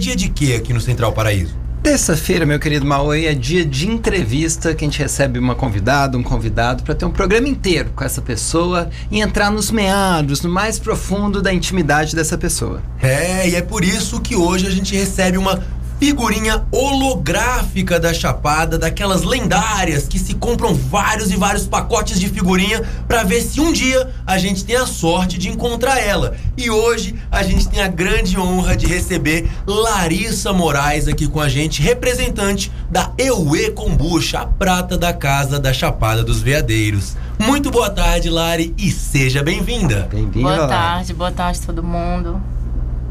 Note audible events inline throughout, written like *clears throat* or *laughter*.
dia de quê aqui no Central Paraíso? Terça-feira, meu querido Maui, é dia de entrevista que a gente recebe uma convidada, um convidado, para ter um programa inteiro com essa pessoa e entrar nos meandros, no mais profundo da intimidade dessa pessoa. É, e é por isso que hoje a gente recebe uma figurinha holográfica da Chapada, daquelas lendárias que se compram vários e vários pacotes de figurinha para ver se um dia a gente tem a sorte de encontrar ela. E hoje a gente tem a grande honra de receber Larissa Moraes aqui com a gente, representante da Eue Kombucha, a prata da casa da Chapada dos Veadeiros. Muito boa tarde, Lari, e seja bem-vinda. Bem-vinda. Boa tarde, boa tarde todo mundo.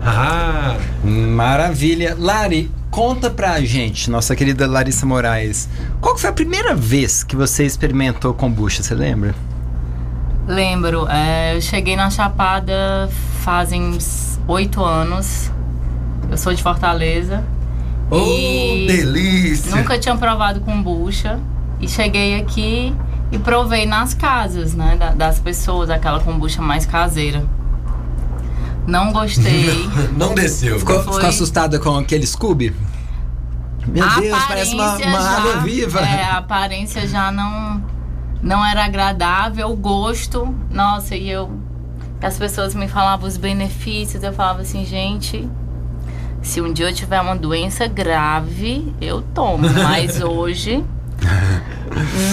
Ah, Maravilha. Lari, conta pra gente, nossa querida Larissa Moraes, qual foi a primeira vez que você experimentou kombucha, você lembra? Lembro, é, eu cheguei na Chapada fazem uns oito anos. Eu sou de Fortaleza. oh, delícia! Nunca tinha provado kombucha. E cheguei aqui e provei nas casas, né? da- das pessoas, aquela kombucha mais caseira. Não gostei. *laughs* Não desceu. Ficou, Foi. ficou assustada com aquele Scooby? Meu A Deus, parece uma, uma já- água viva. É, a aparência já não, não era agradável, o gosto. Nossa, e eu. As pessoas me falavam os benefícios, eu falava assim, gente. Se um dia eu tiver uma doença grave, eu tomo. *laughs* Mas hoje.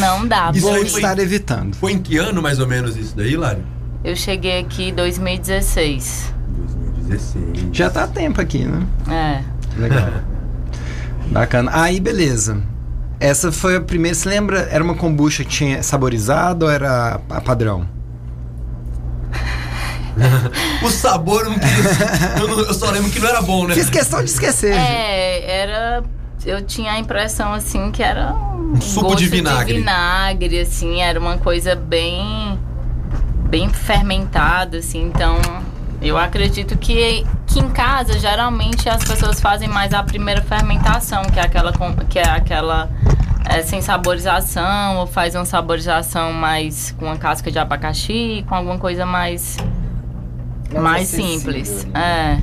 Não dá. Isso Vou estar evitando. Foi em que ano mais ou menos isso daí, Lari? Eu cheguei aqui em 2016. 2016. Já tá a tempo aqui, né? É. Legal. *laughs* Bacana. Aí, beleza. Essa foi a primeira. Você lembra? Era uma kombucha que tinha saborizado ou era a padrão? *laughs* O sabor eu não queria. *laughs* eu, não- eu só lembro que não era bom, né? Fiz questão de esquecer. É, era. Eu tinha a impressão assim que era um suco gosto de vinagre. vinagre, assim, era uma coisa bem bem fermentada, assim, então eu acredito que, que em casa geralmente as pessoas fazem mais a primeira fermentação, que é aquela que é aquela é, sem saborização, ou faz uma saborização mais com a casca de abacaxi, com alguma coisa mais Mais mais simples. né? É.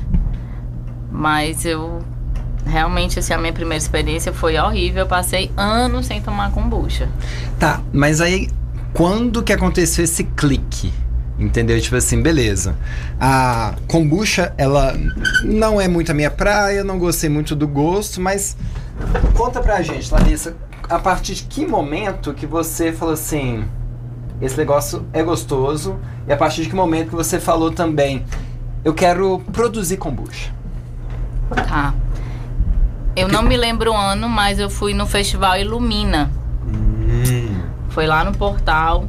Mas eu realmente assim, a minha primeira experiência foi horrível. Eu passei anos sem tomar kombucha. Tá, mas aí quando que aconteceu esse clique? Entendeu? Tipo assim, beleza. A kombucha, ela não é muito a minha praia, não gostei muito do gosto, mas conta pra gente, Larissa, a partir de que momento que você falou assim, esse negócio é gostoso, e a partir de que momento que você falou também, eu quero produzir kombucha? Tá. Eu não me lembro o ano, mas eu fui no festival Ilumina. Hum. Foi lá no portal.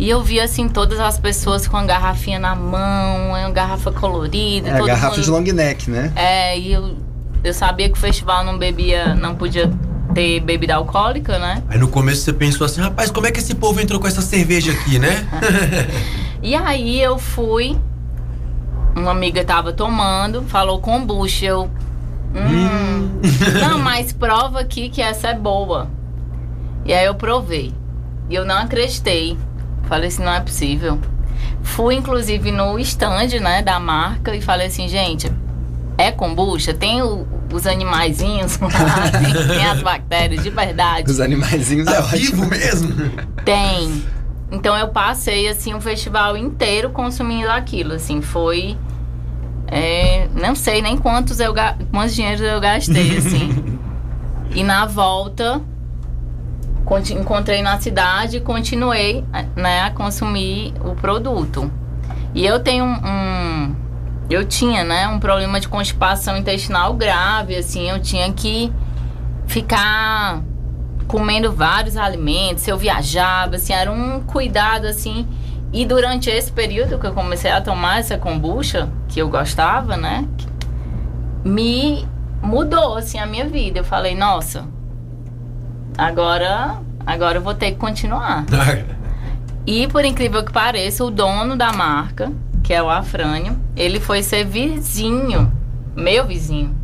E eu vi assim todas as pessoas com a garrafinha na mão, uma garrafa colorida, É garrafa mundo de long neck, né? É, e eu, eu sabia que o festival não bebia, não podia ter bebida alcoólica, né? Aí no começo você pensou assim, rapaz, como é que esse povo entrou com essa cerveja aqui, né? *laughs* E aí eu fui, uma amiga tava tomando, falou kombucha, eu... Hum, não, mas prova aqui que essa é boa. E aí eu provei. E eu não acreditei. Falei assim, não é possível. Fui, inclusive, no stand, né, da marca e falei assim, gente, é kombucha? Tem o- os animaizinhos lá, *laughs* tem, as bactérias, de verdade. Os animaizinhos é Tá ótimo. vivo mesmo? Tem. Então eu passei assim o festival inteiro consumindo aquilo, assim, foi é, não sei nem quantos eu quantos dinheiros eu gastei, assim. *laughs* e na volta encontrei na cidade e continuei, né, a consumir o produto. E eu tenho um, um- eu tinha, né, um problema de constipação intestinal grave, assim, eu tinha que ficar comendo vários alimentos, eu viajava, assim, era um cuidado, assim. E durante esse período que eu comecei a tomar essa kombucha, que eu gostava, né? Me mudou, assim, a minha vida. Eu falei, nossa, agora, agora eu vou ter que continuar. *laughs* E por incrível que pareça, o dono da marca, que é o Afrânio, ele foi ser vizinho, meu vizinho.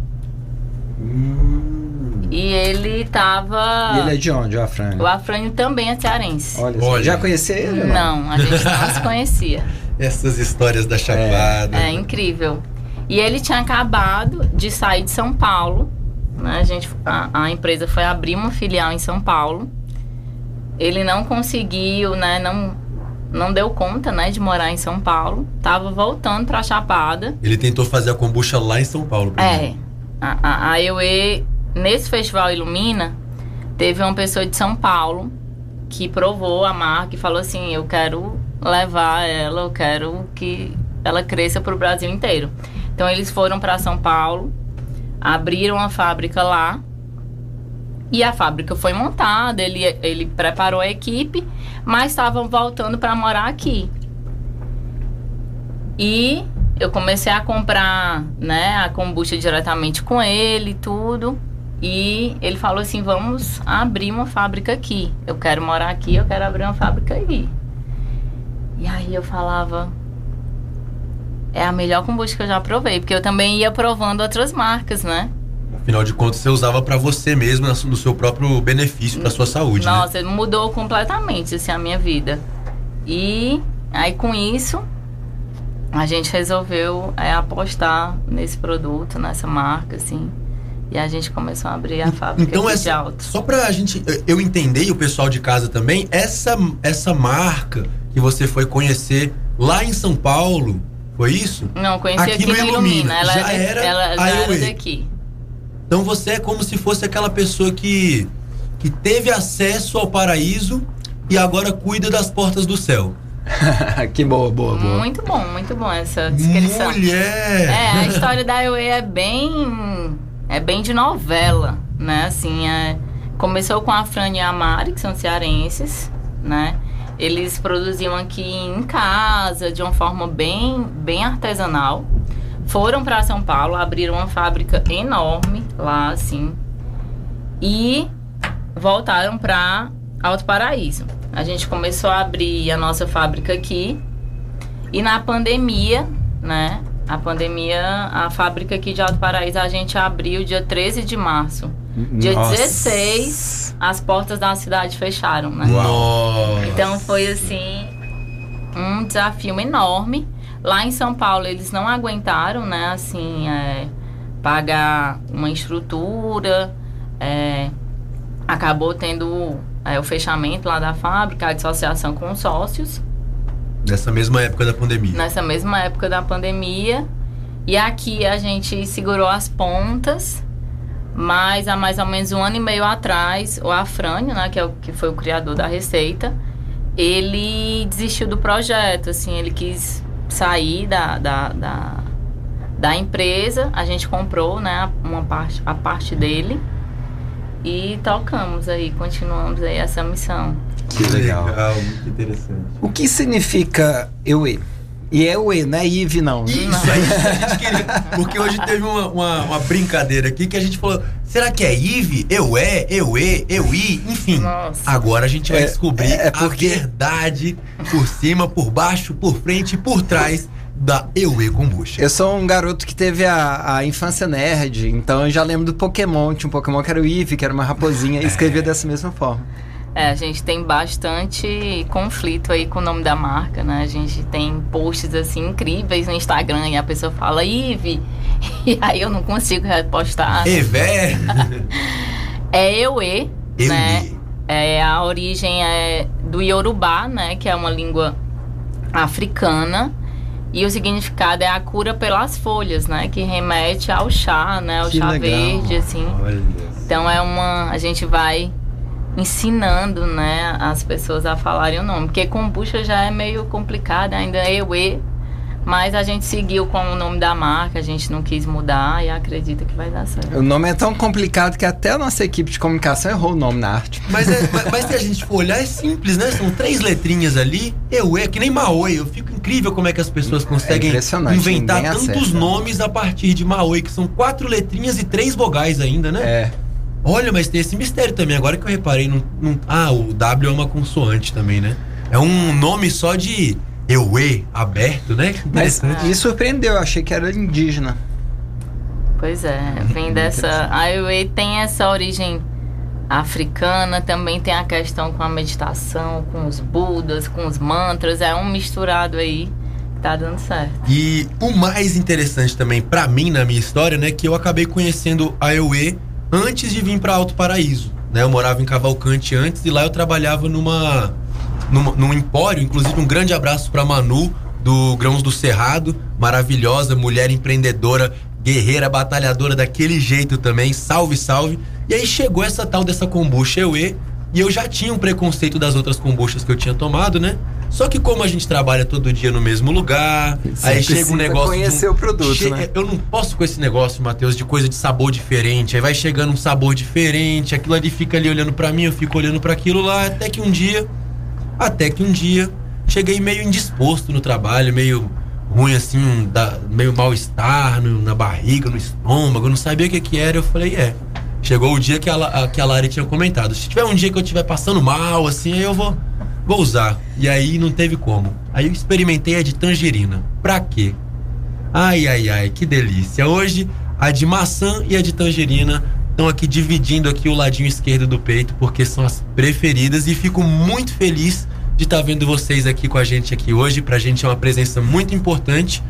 E ele tava. E ele é de onde, o Afrânio? O Afrânio também é cearense. Olha, Olha. já conhecia ele? Não, a gente não se conhecia. *laughs* Essas histórias da Chapada. É incrível. E ele tinha acabado de sair de São Paulo. Né? A, gente, a, a empresa foi abrir uma filial em São Paulo. Ele não conseguiu, né? Não, não deu conta, né, de morar em São Paulo. Tava voltando pra Chapada. Ele tentou fazer a kombucha lá em São Paulo. É. A, a, a EUE, nesse festival Ilumina, teve uma pessoa de São Paulo que provou a marca e falou assim: Eu quero levar ela, eu quero que ela cresça pro Brasil inteiro. Então eles foram para São Paulo, abriram a fábrica lá. E a fábrica foi montada, ele, ele preparou a equipe, mas estavam voltando para morar aqui. E eu comecei a comprar, né, a kombucha diretamente com ele tudo. E ele falou assim: "Vamos abrir uma fábrica aqui. Eu quero morar aqui, eu quero abrir uma fábrica aí". E aí eu falava: "É a melhor kombucha que eu já provei", porque eu também ia provando outras marcas, né? Afinal de contas, você usava pra você mesmo, no seu próprio benefício, pra sua saúde, né? Nossa, mudou completamente assim a minha vida. E aí com isso a gente resolveu é, apostar nesse produto, nessa marca, assim. E a gente começou a abrir a fábrica Então, aqui de essa, alto. só pra gente, eu entender e o pessoal de casa também, essa, essa marca que você foi conhecer lá em São Paulo, foi isso? Não, conheci aqui, Aqui no Ilumina. Ilumina. Ela, Já era, era ela já era daqui. Então você é como se fosse aquela pessoa que, que teve acesso ao paraíso e agora cuida das portas do céu. *laughs* que boa, boa, boa. Muito bom, muito bom essa descrição. Mulher! É, a história da IOE é bem. É bem de novela, né? Assim, é, começou com a Fran e a Mari, que são cearenses, né? Eles produziam aqui em casa, de uma forma bem, bem artesanal. Foram para São Paulo, abriram uma fábrica enorme lá, assim. E voltaram para Alto Paraíso. A gente começou a abrir a nossa fábrica aqui. E na pandemia, né? A pandemia, a fábrica aqui de Alto Paraíso, a gente abriu dia 13 de março. Dia Nossa. 16, as portas da cidade fecharam, né? Nossa! Então foi assim um desafio enorme. Lá em São Paulo eles não aguentaram, né? Assim, é, pagar uma estrutura. é, acabou tendo é, o fechamento lá da fábrica, a dissociação com os sócios Nessa mesma época da pandemia. nessa mesma época da pandemia. E aqui a gente segurou as pontas, mas há mais ou menos um ano e meio atrás, o Afrânio, né, que, é o, que foi o criador da receita, ele desistiu do projeto, assim, ele quis sair da, da, da, da empresa, a gente comprou, né, uma parte, a parte dele e tocamos aí, continuamos aí essa missão. Que legal. muito interessante. O que significa EUE? E é EUE, não é IVE, não. Isso aí que a gente queria. Porque hoje teve uma, uma, uma brincadeira aqui que a gente falou: será que é IVE? Eu é, eu e, eu i, enfim. Nossa. Agora a gente vai É, descobrir é porque- a verdade por cima, por baixo, por frente e por trás da Eue Kombucha. Eu sou um garoto que teve a, a infância nerd, então eu já lembro do Pokémon. Tinha um Pokémon que era o Eevee, que era uma raposinha, e escrevia dessa mesma forma. É, a gente tem bastante conflito aí com o nome da marca, né? A gente tem posts assim incríveis no Instagram e a pessoa fala Ive, *laughs* e aí eu não consigo repostar. Evé! *laughs* É Eue, Eue. né? É, a origem é do Yorubá, né? Que é uma língua africana. E o significado é a cura pelas folhas, né? Que remete ao chá, né? Ao Que chá legal. verde, assim. Olha. Então é uma. A gente vai ensinando, né, as pessoas a falarem o nome. Porque kombucha já é meio complicado, ainda é Ewe. Mas a gente seguiu com o nome da marca, a gente não quis mudar e acredita que vai dar certo. O nome é tão complicado que até a nossa equipe de comunicação errou o nome na arte. Mas, é- mas- mas se a gente for olhar, é simples, né? São três letrinhas ali. Eu é que nem Maoi. Eu fico incrível como é que as pessoas conseguem impressionante, inventar tantos acerta. nomes a partir de Maoi, que são quatro letrinhas e três vogais ainda, né? É. Olha, mas tem esse mistério também. Agora que eu reparei, não, não- ah, o W é uma consoante também, né? É um nome só de Eue aberto, né? Que Mas me surpreendeu, eu achei que era indígena. Pois é, vem dessa. A Ewe tem essa origem africana, também tem a questão com a meditação, com os budas, com os mantras, é um misturado aí. tá dando certo. E o mais interessante também pra mim na minha história, né, que eu acabei conhecendo a Eue antes de vir pra Alto Paraíso, né? Eu morava em Cavalcante antes e lá eu trabalhava numa numa- num empório, inclusive um grande abraço pra Manu do Grãos do Cerrado, maravilhosa, mulher empreendedora, guerreira, batalhadora daquele jeito também, salve, salve. E aí chegou essa tal dessa kombucha Eue e eu já tinha um preconceito das outras kombuchas que eu tinha tomado, né? Só que como a gente trabalha todo dia no mesmo lugar, Você aí chega um negócio. conhecer um- o produto, che- né? Eu não posso com esse negócio, Matheus, de coisa de sabor diferente. Aí vai chegando um sabor diferente, aquilo ali fica ali olhando pra mim, eu fico olhando pra aquilo lá, até que um dia, até que um dia, cheguei meio indisposto no trabalho, meio ruim assim, um da- meio mal-estar na barriga, no estômago, eu não sabia o que que era. Eu falei, é. Chegou o dia que a, a- que a Lari tinha comentado. Se tiver um dia que eu estiver passando mal, assim, aí eu vou, vou usar. E aí não teve como. Aí eu experimentei a de tangerina. Pra quê? Ai, ai, ai, que delícia. Hoje, a de maçã e a de tangerina estão aqui dividindo aqui o ladinho esquerdo do peito, porque são as preferidas. E fico muito feliz de estar vendo vocês aqui com a gente aqui hoje. Pra gente é uma presença muito importante.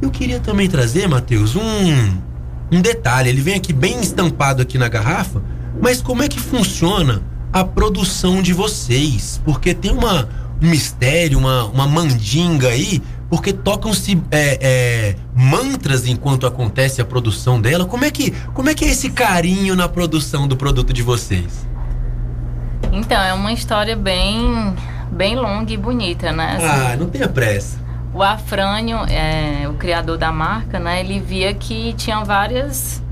Eu queria também trazer, Matheus, um, um detalhe. Ele vem aqui bem estampado aqui na garrafa, mas como é que funciona a produção de vocês? Porque tem uma, um mistério, uma, uma mandinga aí, porque tocam-se é, é, mantras enquanto acontece a produção dela. Como é, que, como é que é esse carinho na produção do produto de vocês? Então, é uma história bem, bem longa e bonita, né? Assim, Ah, não tenha pressa. O Afrânio, é, o criador da marca, né? Ele via que tinha várias,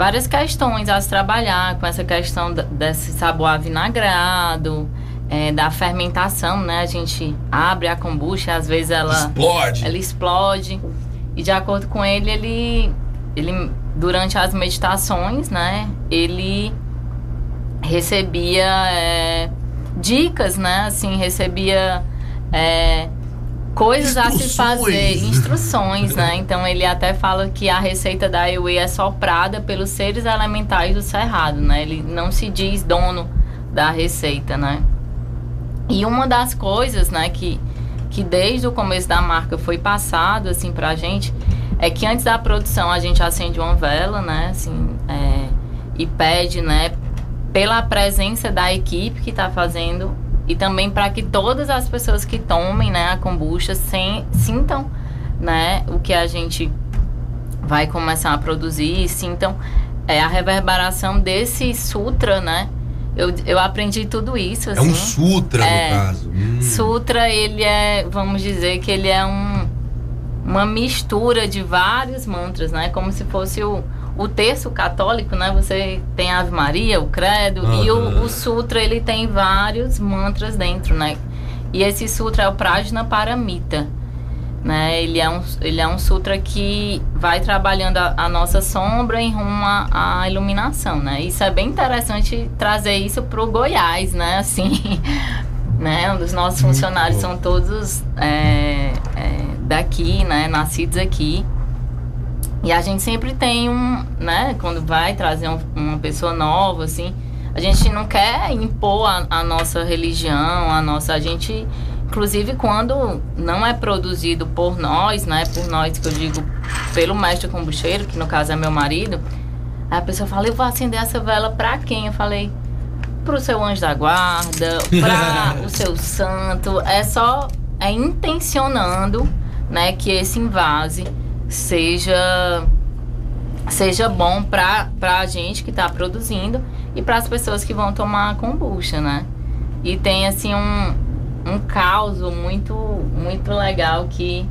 várias questões a se trabalhar com essa questão desse sabor avinagrado, é, da fermentação, né? A gente abre a kombucha, às vezes ela Explode. ela explode. E de acordo com ele, ele, ele durante as meditações, né, ele recebia é, dicas, né, assim, recebia é, coisas a se fazer, instruções, né? Então ele até fala que a receita da Ewe é soprada pelos seres elementais do cerrado, né? Ele não se diz dono da receita, né? E uma das coisas, né, que, que desde o começo da marca foi passado, assim, pra gente, é que antes da produção a gente acende uma vela, né, assim, é, e pede, né, pela presença da equipe que tá fazendo e também para que todas as pessoas que tomem, né, a kombucha sem, sintam, né, o que a gente vai começar a produzir, sintam é, a reverberação desse sutra, né, eu, eu aprendi tudo isso, É assim. um sutra, É. no caso. Hum. Sutra, ele é, vamos dizer que ele é um, uma mistura de vários mantras, né? Como se fosse o, o terço católico, né? Você tem a Ave Maria, o Credo, e Aham. o, o Sutra, ele tem vários mantras dentro, né? E esse Sutra é o Prajna Paramita, né? Ele é um, ele é um Sutra que vai trabalhando a, a nossa sombra em rumo à, iluminação, né? Isso é bem interessante trazer isso pro Goiás, né? Assim, *laughs* né? Os nossos funcionários são todos é, é, daqui, né? Nascidos aqui. E a gente sempre tem um, né? Quando vai trazer um- uma pessoa nova, assim, a gente não quer impor a, a nossa religião, a nossa. A gente, inclusive, quando não é produzido por nós, né? Por nós, que eu digo, pelo mestre combucheiro, que no caso é meu marido, a pessoa fala: Eu vou acender essa vela pra quem? Eu falei: Pro seu anjo da guarda, pra *laughs* o seu santo. É só. É intencionando, né? Que esse invase seja seja bom pra, pra gente que tá produzindo e para as pessoas que vão tomar a kombucha, né? E tem assim um, um caos muito muito legal que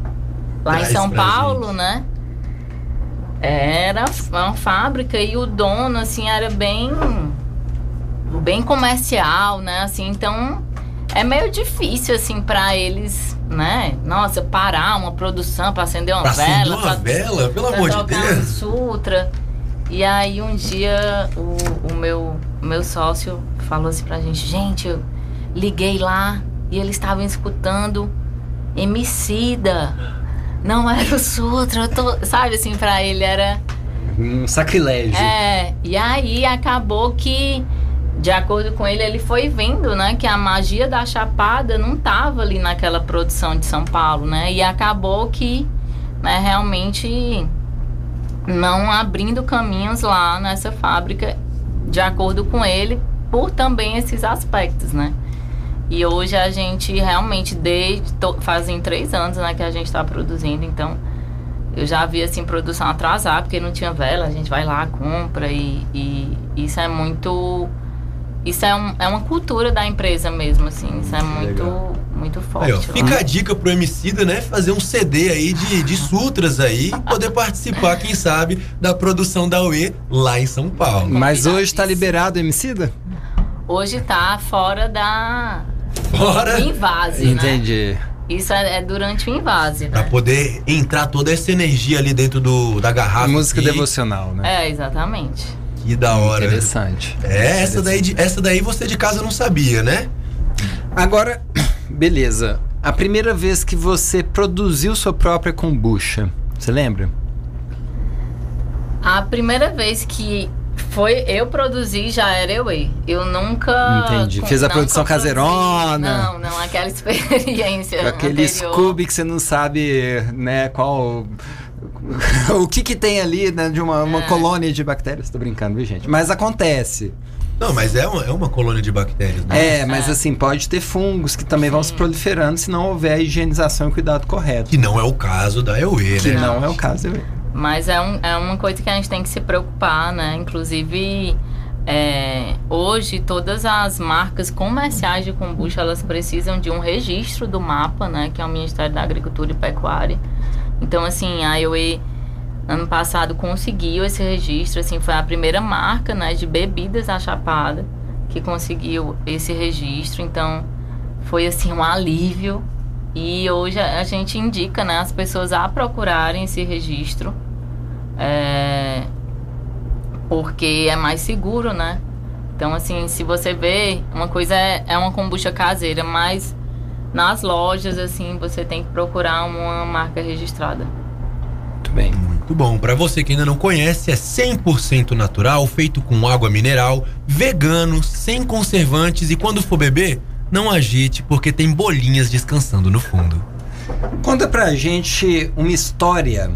lá Traz em São Paulo, gente. né? Era uma fábrica e o dono assim era bem bem comercial, né? Assim, então é meio difícil assim para eles, né? Nossa, parar uma produção para acender uma Pra acender vela, uma pra- vela, pelo amor de um Deus. sutra. E aí um dia o, o meu, o meu sócio falou assim pra gente, gente, eu liguei lá e eles estavam escutando Emicida. Não era o Sutra, eu tô, sabe assim, pra ele era. Um sacrilégio. É, e aí acabou que de acordo com ele, ele foi vendo, né, que a magia da Chapada não tava ali naquela produção de São Paulo, né? E acabou que, né, realmente não abrindo caminhos lá nessa fábrica, de acordo com ele, por também esses aspectos, né? E hoje a gente realmente, desde fazem três anos né, que a gente está produzindo, então eu já vi assim produção atrasar porque não tinha vela, a gente vai lá, compra e, e isso é muito. Isso é, um, é uma cultura da empresa mesmo, assim. Isso é muito, muito forte. Aí, ó, fica a dica pro Emicida, né? Fazer um CD aí de, de sutras aí e poder participar, quem sabe, da produção da UE lá em São Paulo. Mas hoje tá liberado o Emicida? Hoje tá fora da, Fora. invase, né? Entendi. Né? Isso é, é, durante o invase, né? Pra poder entrar toda essa energia ali dentro do, da garrafa. Música devocional, né? É, exatamente. Que da hora. Interessante. É, essa daí, essa daí você de casa não sabia, né? Agora, *clears throat* beleza. A primeira vez que você produziu sua própria kombucha, você lembra? A primeira vez que foi, eu produzi, já era eu. Eu nunca. Entendi. Fez a produção produzi, caseirona. Não, não, aquela *laughs* experiência. Aquele Scooby que você não sabe, né, qual. *laughs* o que que tem ali, né, de uma, uma é. colônia de bactérias. Tô brincando, viu, gente? Mas acontece. Não, mas é uma, é uma colônia de bactérias, né? É, mas é. assim, pode ter fungos que também Sim. vão se proliferando se não houver a higienização e cuidado correto. Que não é o caso da EUE, né? Que não é o caso da EUE. Mas é, um, é uma coisa que a gente tem que se preocupar, né? Inclusive, é, hoje todas as marcas comerciais de kombucha elas precisam de um registro do mapa, né? Que é o Ministério da Agricultura e Pecuária. Então, assim, a IOE ano passado conseguiu esse registro, assim, foi a primeira marca, né, de bebidas achapada que conseguiu esse registro. Então, foi assim um alívio e hoje a gente indica né, as pessoas a procurarem esse registro, é, porque é mais seguro, né? Então, assim, se você vê, uma coisa é, é uma kombucha caseira, mas nas lojas, assim, você tem que procurar uma marca registrada. Muito bem. Muito bom. Para você que ainda não conhece, é 100% natural, feito com água mineral, vegano, sem conservantes e quando for beber, não agite, porque tem bolinhas descansando no fundo. Conta pra gente uma história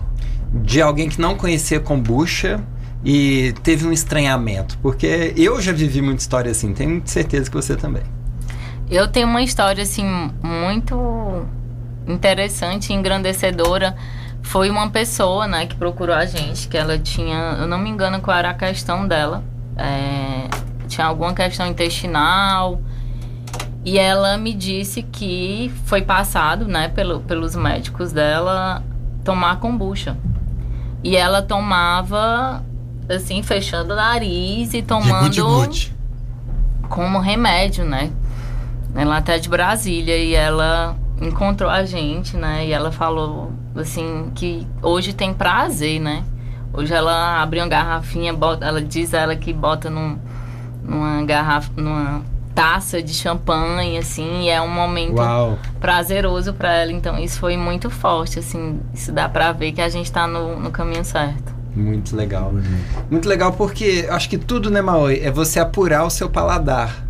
de alguém que não conhecia kombucha e teve um estranhamento. Porque eu já vivi muita história assim, tenho certeza que você também. Eu tenho uma história assim muito interessante e engrandecedora. Foi uma pessoa, né, que procurou a gente, que ela tinha, eu não me engano qual era a questão dela. É, tinha alguma questão intestinal, e ela me disse que foi passado, né, pelo, pelos médicos dela tomar kombucha. E ela tomava, assim, fechando o nariz e tomando como remédio, né? Ela até de Brasília e ela encontrou a gente, né? E ela falou, assim, que hoje tem prazer, né? Hoje ela abre uma garrafinha, bota, ela diz ela que bota num, numa garrafa, numa taça de champanhe, assim, e é um momento Uau. prazeroso para ela. Então, isso foi muito forte, assim, isso dá para ver que a gente tá no, no caminho certo. Muito legal. Uhum. Muito legal porque acho que tudo, né, Maoi, é você apurar o seu paladar.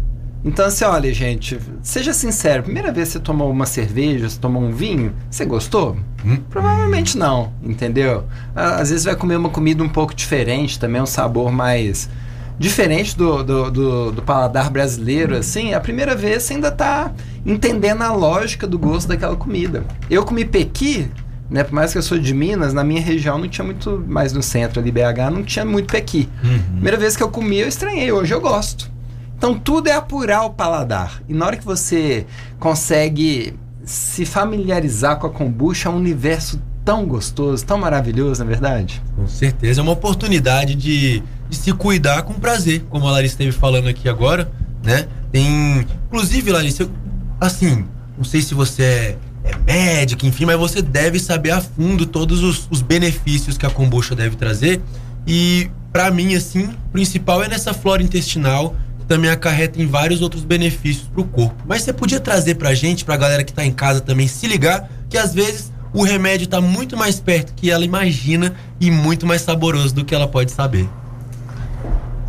Então, assim, olha, gente, seja sincero, primeira vez que você tomou uma cerveja, você tomou um vinho, você gostou? Hum? Provavelmente não, entendeu? Às vezes vai comer uma comida um pouco diferente, também um sabor mais diferente do, do, do, do, paladar brasileiro, assim, a primeira vez você ainda tá entendendo a lógica do gosto daquela comida. Eu comi pequi, né, por mais que eu sou de Minas, na minha região não tinha muito, mais no centro ali, BH, não tinha muito pequi. Uhum. Primeira vez que eu comi, eu estranhei, hoje eu gosto. Então tudo é apurar o paladar. E na hora que você consegue se familiarizar com a kombucha, é um universo tão gostoso, tão maravilhoso, na é verdade? Com certeza, é uma oportunidade de de se cuidar com prazer, como a Larissa esteve falando aqui agora, né? Tem. Inclusive, Larissa, assim, não sei se você é, é médica, enfim, mas você deve saber a fundo todos os, os benefícios que a kombucha deve trazer. E, para mim, assim, o principal é nessa flora intestinal, também acarreta em vários outros benefícios para o corpo. Mas você podia trazer pra gente, pra galera que tá em casa também, se ligar, que às vezes o remédio está muito mais perto que ela imagina e muito mais saboroso do que ela pode saber.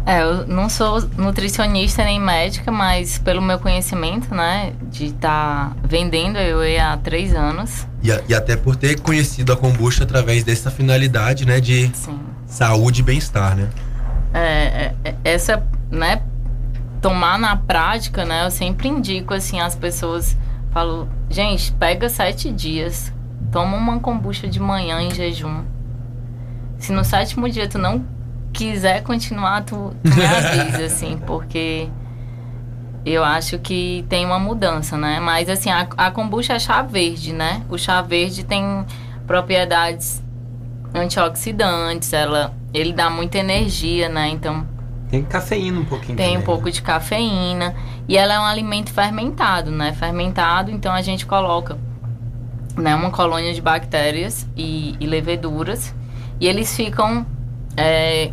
É, eu não sou nutricionista nem médica, mas pelo meu conhecimento, né, de estar tá vendendo eu há três anos. E, e, até por ter conhecido a kombucha através dessa finalidade, né, de Sim. saúde e bem-estar, né? É, é, é, essa, né, tomar na prática, né, eu sempre indico, assim, as pessoas, falo, gente, pega sete dias, toma uma kombucha de manhã em jejum. Se no sétimo dia tu não quiser continuar, tu, tu me avisa, *laughs* assim, porque eu acho que tem uma mudança, né? Mas, assim, a, a kombucha é chá verde, né? O chá verde tem propriedades antioxidantes, ela, ele dá muita energia, né? Então... Tem cafeína um pouquinho Tem também, um pouco né? de cafeína. E ela é um alimento fermentado, né? Fermentado, então a gente coloca né, uma colônia de bactérias e, e leveduras. E eles ficam é,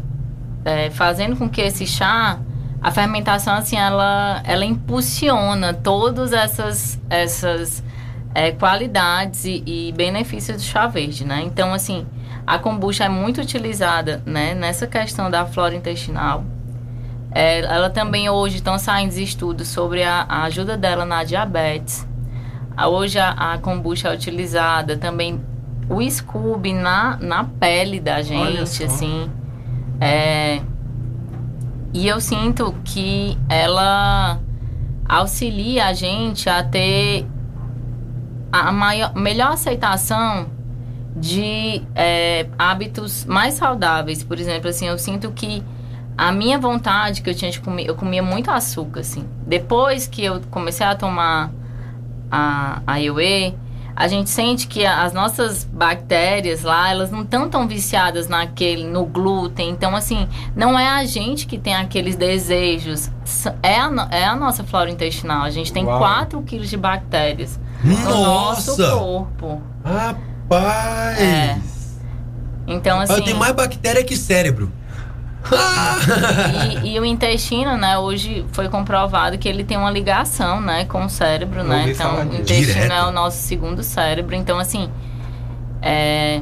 é, fazendo com que esse chá, a fermentação, assim, ela, ela impulsiona todas essas, essas é, qualidades e, e, benefícios do chá verde, né? Então, assim, a kombucha é muito utilizada, né, nessa questão da flora intestinal. É, ela também hoje estão saindo estudos sobre a, a, ajuda dela na diabetes. Hoje a, a kombucha é utilizada também o Scooby na, na pele da gente, assim. É, e eu sinto que ela auxilia a gente a ter a maior, melhor aceitação de é, hábitos mais saudáveis. Por exemplo, assim, eu sinto que a minha vontade que eu tinha de comer, eu comia muito açúcar, assim. Depois que eu comecei a tomar a, a IOE, a gente sente que as nossas bactérias lá, elas não estão tão viciadas naquele, no glúten. Então, assim, não é a gente que tem aqueles desejos. É a, é a nossa flora intestinal. A gente tem Uau. 4 quilos de bactérias Nossa. no nosso corpo. Rapaz! É. Então, assim... Eu tenho mais bactéria que cérebro *laughs* e, e, o intestino, né, hoje foi comprovado que ele tem uma ligação, né, com o cérebro, né? Então, o intestino Direto. é o nosso segundo cérebro. Então, assim, é,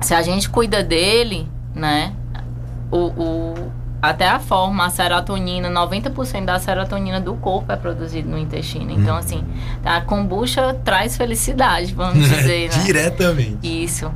se a gente cuida dele, né, o, o, até a forma, a serotonina, 90% da serotonina do corpo é produzido no intestino. Então, hum. assim, a kombucha traz felicidade, vamos *laughs* dizer, né? Diretamente. Isso.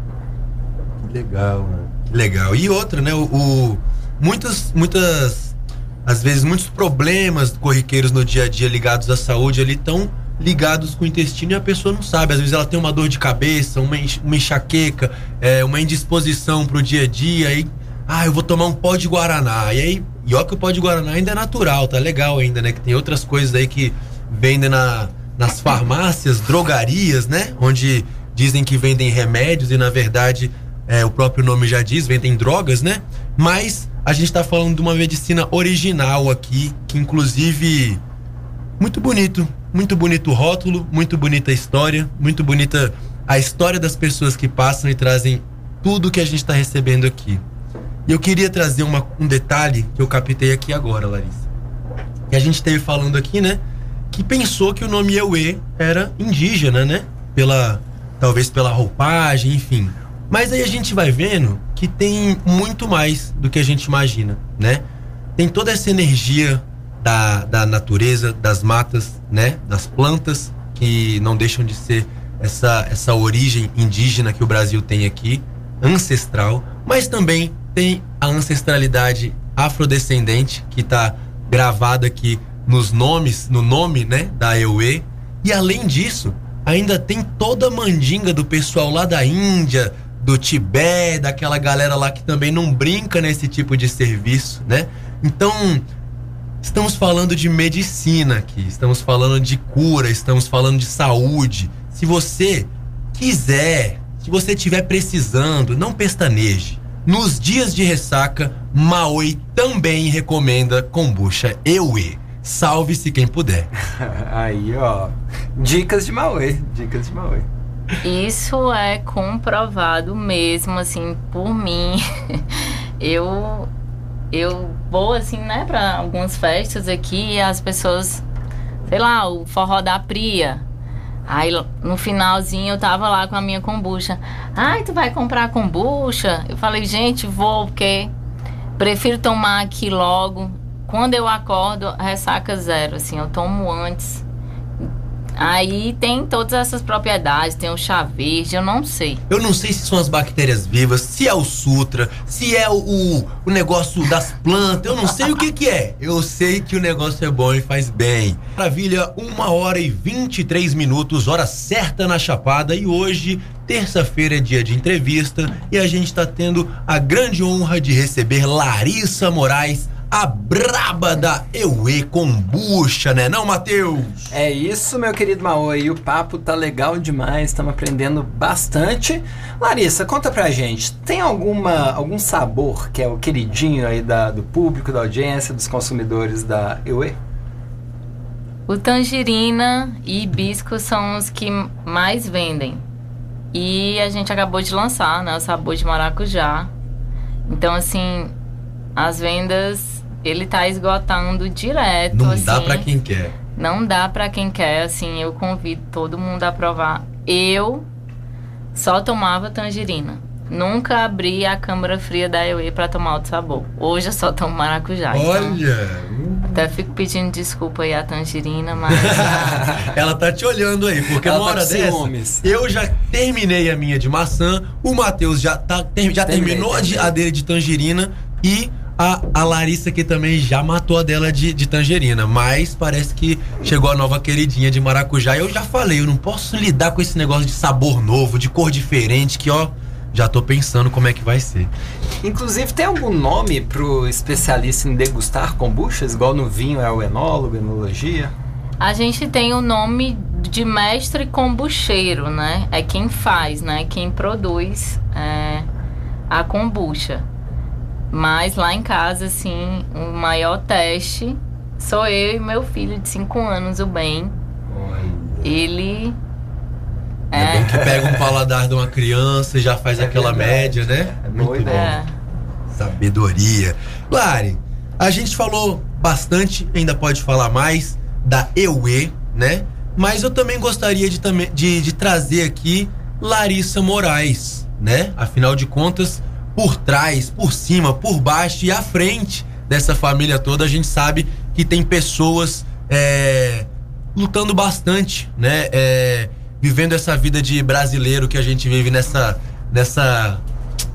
Legal, mano. Legal. E outra, né, o, o muitas, muitas, às vezes, muitos problemas corriqueiros no dia a dia ligados à saúde ali estão ligados com o intestino e a pessoa não sabe. Às vezes ela tem uma dor de cabeça, uma, uma enxaqueca, é, uma indisposição pro dia a dia. E, ah, eu vou tomar um pó de Guaraná. E aí, e ó que o pó de Guaraná ainda é natural, tá legal ainda, né? Que tem outras coisas aí que vendem na, nas farmácias, drogarias, né? Onde dizem que vendem remédios e na verdade é, o próprio nome já diz, vendem drogas, né? Mas a gente está falando de uma medicina original aqui, que inclusive muito bonito, muito bonito o rótulo, muito bonita a história, muito bonita a história das pessoas que passam e trazem tudo que a gente está recebendo aqui. E eu queria trazer uma, um detalhe que eu captei aqui agora, Larissa. Que a gente esteve falando aqui, né? Que pensou que o nome Ewe era indígena, né? Pela, talvez pela roupagem, enfim. Mas aí a gente vai vendo que tem muito mais do que a gente imagina, né? Tem toda essa energia da, da natureza, das matas, né? Das plantas, que não deixam de ser essa, essa origem indígena que o Brasil tem aqui, ancestral, mas também tem a ancestralidade afrodescendente que está gravada aqui nos nomes, no nome, né, da EUE. E além disso, ainda tem toda a mandinga do pessoal lá da Índia, do Tibete, daquela galera lá que também não brinca nesse tipo de serviço, né? Então, estamos falando de medicina aqui, estamos falando de cura, estamos falando de saúde. Se você quiser, se você estiver precisando, não pestaneje. Nos dias de ressaca, Maui também recomenda kombucha Ewe. Salve-se quem puder. *laughs* Aí, ó. Dicas de Maui, dicas de Maui. Isso é comprovado mesmo, assim, por mim. *laughs* eu eu vou assim, né, para algumas festas aqui e as pessoas, sei lá, o forró da Pria. Aí no finalzinho eu tava lá com a minha kombucha. Ai, tu vai comprar kombucha? Eu falei, gente, vou, porque Prefiro tomar aqui logo. Quando eu acordo, ressaca zero, assim, eu tomo antes. Aí tem todas essas propriedades, tem o chá verde, eu não sei. Eu não sei se são as bactérias vivas, se é o sutra, se é o, o, negócio das plantas, eu não sei o que que é. *laughs* Eu sei que o negócio é bom e faz bem. Maravilha, uma hora e 23 minutos, hora certa na Chapada e hoje, terça-feira, é dia de entrevista e a gente está tendo a grande honra de receber Larissa Moraes, a braba da Eue Kombucha, né não, Matheus? É isso, meu querido Maoi. O papo tá legal demais, estamos aprendendo bastante. Larissa, conta pra gente, tem alguma algum sabor que é o queridinho aí da, do público, da audiência, dos consumidores da Eue? O tangerina e hibisco são os que mais vendem. E a gente acabou de lançar, né, o sabor de maracujá. Então, assim, as vendas ele tá esgotando direto. Não assim, dá pra quem quer. Não dá pra quem quer, assim, eu convido todo mundo a provar. Eu só tomava tangerina. Nunca abri a câmara fria da Ewe pra tomar outro sabor. Hoje eu só tomo maracujá. então Olha! até fico pedindo desculpa aí a tangerina, *laughs* mas. Ela tá te olhando aí, porque Ela uma tá hora com dessa, ciúmes. eu já terminei a minha de maçã, o Matheus já, tá, ter- já Terminei, terminou terminei. a dele de tangerina e a, a Larissa que também já matou a dela de, de tangerina. Mas parece que chegou a nova queridinha de maracujá. Eu já falei, eu não posso lidar com esse negócio de sabor novo, de cor diferente, que ó, já tô pensando como é que vai ser. Inclusive, tem algum nome pro especialista em degustar kombuchas? Igual no vinho é o enólogo, enologia? A gente tem o nome de mestre kombucheiro, né? É quem faz, né? Quem produz é, a kombucha. Mas lá em casa, assim, o maior teste sou eu e meu filho de 5 anos, o Ben. Ele. É, bom É, que pega um paladar de uma criança e já faz É aquela verdade. média, né? É Muito bom. é. Sabedoria. Lari, a gente falou bastante, ainda pode falar mais, da EUE, né? Mas eu também gostaria de, também- de, de trazer aqui Larissa Moraes, né? Afinal de contas, por trás, por cima, por baixo e à frente dessa família toda, a gente sabe que tem pessoas é, lutando bastante, né? É, vivendo essa vida de brasileiro que a gente vive nessa. nessa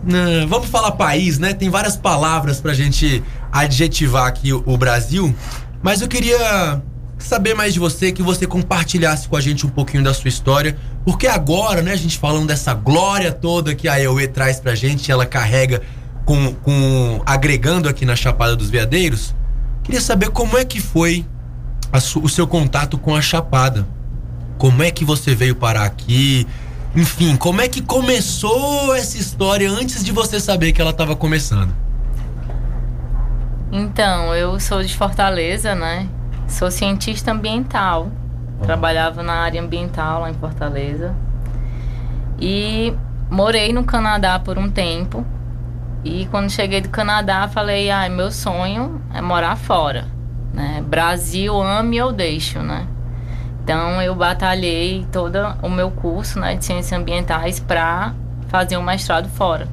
Não, vamos falar país, né? Tem várias palavras pra gente adjetivar aqui o Brasil. Mas eu queria saber mais de você, que você compartilhasse com a gente um pouquinho da sua história. Porque agora, né, a gente falando dessa glória toda que a EUE traz pra gente, ela carrega com, com agregando aqui na Chapada dos Veadeiros. Queria saber como é que foi su- o seu contato com a Chapada. Como é que você veio parar aqui? Enfim, como é que começou essa história antes de você saber que ela estava começando? Então, eu sou de Fortaleza, né? Sou cientista ambiental. Trabalhava na área ambiental lá em Fortaleza. E morei no Canadá por um tempo. E quando cheguei do Canadá, falei: "Ai, meu sonho é morar fora, né? Brasil, ame ou deixo, né?" Então, eu batalhei todo o meu curso, né, de ciências ambientais para fazer um mestrado fora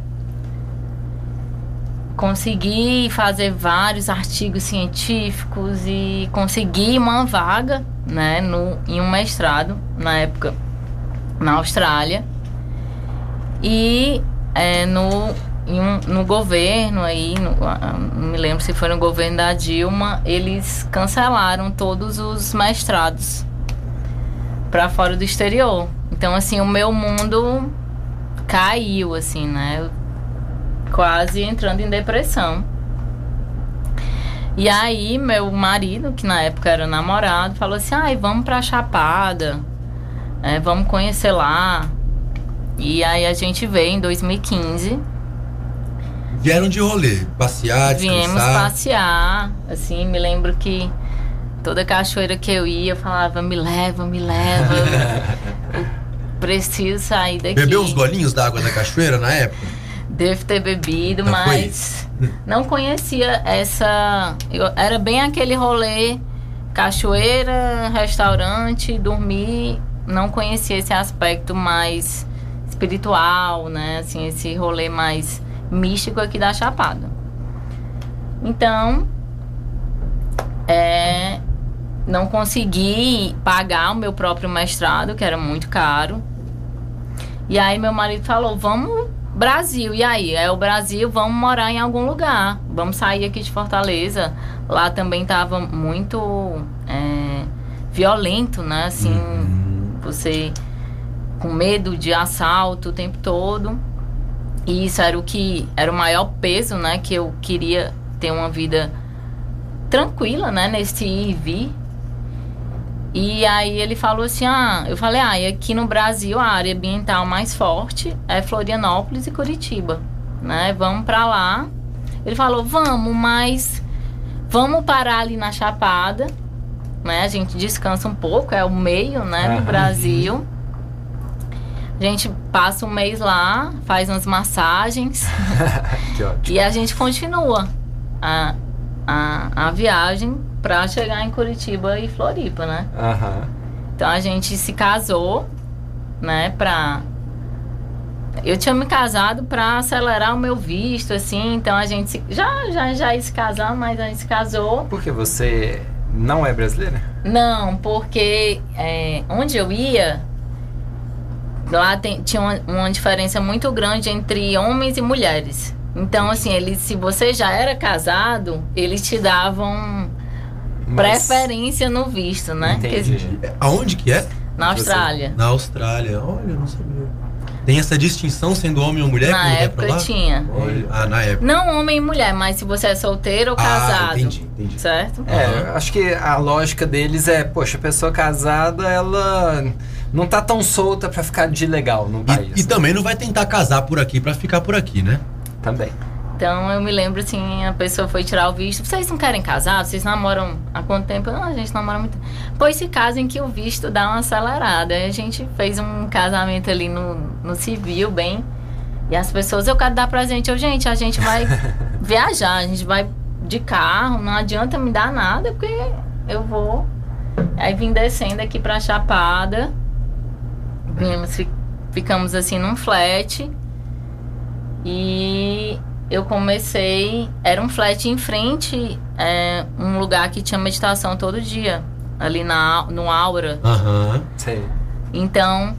consegui fazer vários artigos científicos e consegui uma vaga, né, no, em um mestrado, na época, na Austrália. E é, no, um- no governo aí, no- não me lembro se foi no governo da Dilma, eles cancelaram todos os mestrados para fora do exterior. Então, assim, o meu mundo caiu, assim, né? Eu quase entrando em depressão. E aí, meu marido, que na época era namorado, falou assim: ai, vamos pra Chapada, é, vamos conhecer lá. E aí a gente veio em 2015, Vieram de rolê, passear, viemos descansar. passear. Assim, me lembro que toda cachoeira que eu ia, eu falava: me leva, me leva. *laughs* eu preciso sair daqui. Bebeu uns golinhos da água da cachoeira na época? Devo ter bebido, Não mas não conhecia essa. eu- era bem aquele rolê cachoeira, restaurante, dormir. Não conhecia esse aspecto mais espiritual, né? Assim, esse rolê mais místico aqui da Chapada. Então, é, não consegui pagar o meu próprio mestrado, que era muito caro. E aí meu marido falou, vamos Brasil, e aí? É o Brasil, vamos morar em algum lugar. Vamos sair aqui de Fortaleza. Lá também tava muito é, violento, né? Assim, Uhum. você com medo de assalto o tempo todo. E isso era o que era o maior peso, né? Que eu queria ter uma vida tranquila, né? Nesse ir e vir. E aí ele falou assim, ah, eu falei, ah, e aqui no Brasil a área ambiental mais forte é Florianópolis e Curitiba, né? Vamos pra lá. Ele falou, vamos, mas vamos parar ali na Chapada, né? A gente descansa um pouco, é o meio, né, do. Brasil. A gente passa um mês lá, faz umas massagens *laughs* e a gente continua a, a, a viagem pra chegar em Curitiba e Floripa, né? Aham. Então a gente se casou, né, pra. Eu tinha me casado pra acelerar o meu visto, assim, então a gente se... já, já, já ia se casar, mas a gente se casou. Porque você não é brasileira? Não, porque é, onde eu ia, lá tem- tinha uma, uma diferença muito grande entre homens e mulheres. Então, assim, eles, se você já era casado, eles te davam Mas- preferência no visto, né? Entendi. Porque- Aonde que é? na Austrália. Na Austrália. Olha, eu não sabia. Tem essa distinção sendo homem ou mulher Na época lá? tinha. Olha, ah, na época. Não homem e mulher, mas se você é solteiro ou casado. Ah, entendi, entendi. Certo? É, eu acho que a lógica deles é, poxa, a pessoa casada, ela não tá tão solta pra ficar de legal no país. E, e né? também não vai tentar casar por aqui pra ficar por aqui, né? Também. Então eu me lembro assim, a pessoa foi tirar o visto. Vocês não querem casar? Vocês namoram há quanto tempo? Não, a gente namora muito. Pois se casem que o visto dá uma acelerada. Aí a gente fez um casamento ali no, no civil, bem. E as pessoas, eu quero dar presente. Eu, gente, a gente vai *laughs* viajar, a gente vai de carro, não adianta me dar nada, porque eu vou. Aí vim descendo aqui pra Chapada. Vimos, fi- ficamos assim num flat. E eu comecei. Era um flat em frente, é, um lugar que tinha meditação todo dia. Ali na, no Aura. Aham. Sei. Então,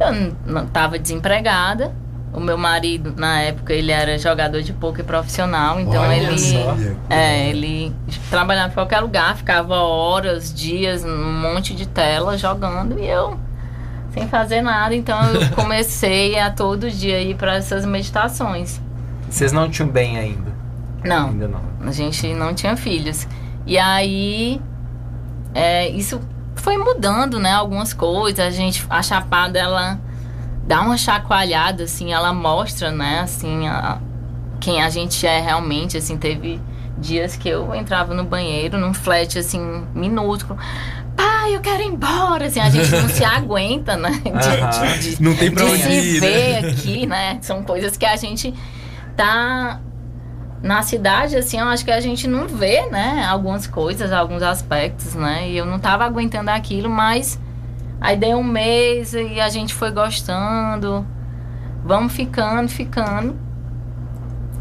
eu não tava desempregada. O meu marido, na época, ele era jogador de poker profissional. Então Olha ele. só. É, ele trabalhava em qualquer lugar, ficava horas, dias, num monte de tela jogando e eu sem fazer nada. Então eu *laughs* comecei a todo dia ir para essas meditações. Vocês não tinham bem ainda? Não, Ainda não. a gente não tinha filhos. E aí, é, isso foi mudando, né? Algumas coisas. A gente, a chapada, ela dá uma chacoalhada, assim, ela mostra, né? Assim, a- quem a gente é realmente, assim, teve dias que eu entrava no banheiro, num flat, assim, minúsculo. Pai, eu quero ir embora, assim, a gente não se *laughs* aguenta, né? De- Aham. de- de- Não tem pra de onde se ir, ver né? aqui, né? São coisas que a gente tá na cidade, assim, eu acho que a gente não vê, né? Algumas coisas, alguns aspectos, né? E eu não tava aguentando aquilo, mas aí deu um mês e a gente foi gostando. Vamos ficando, ficando.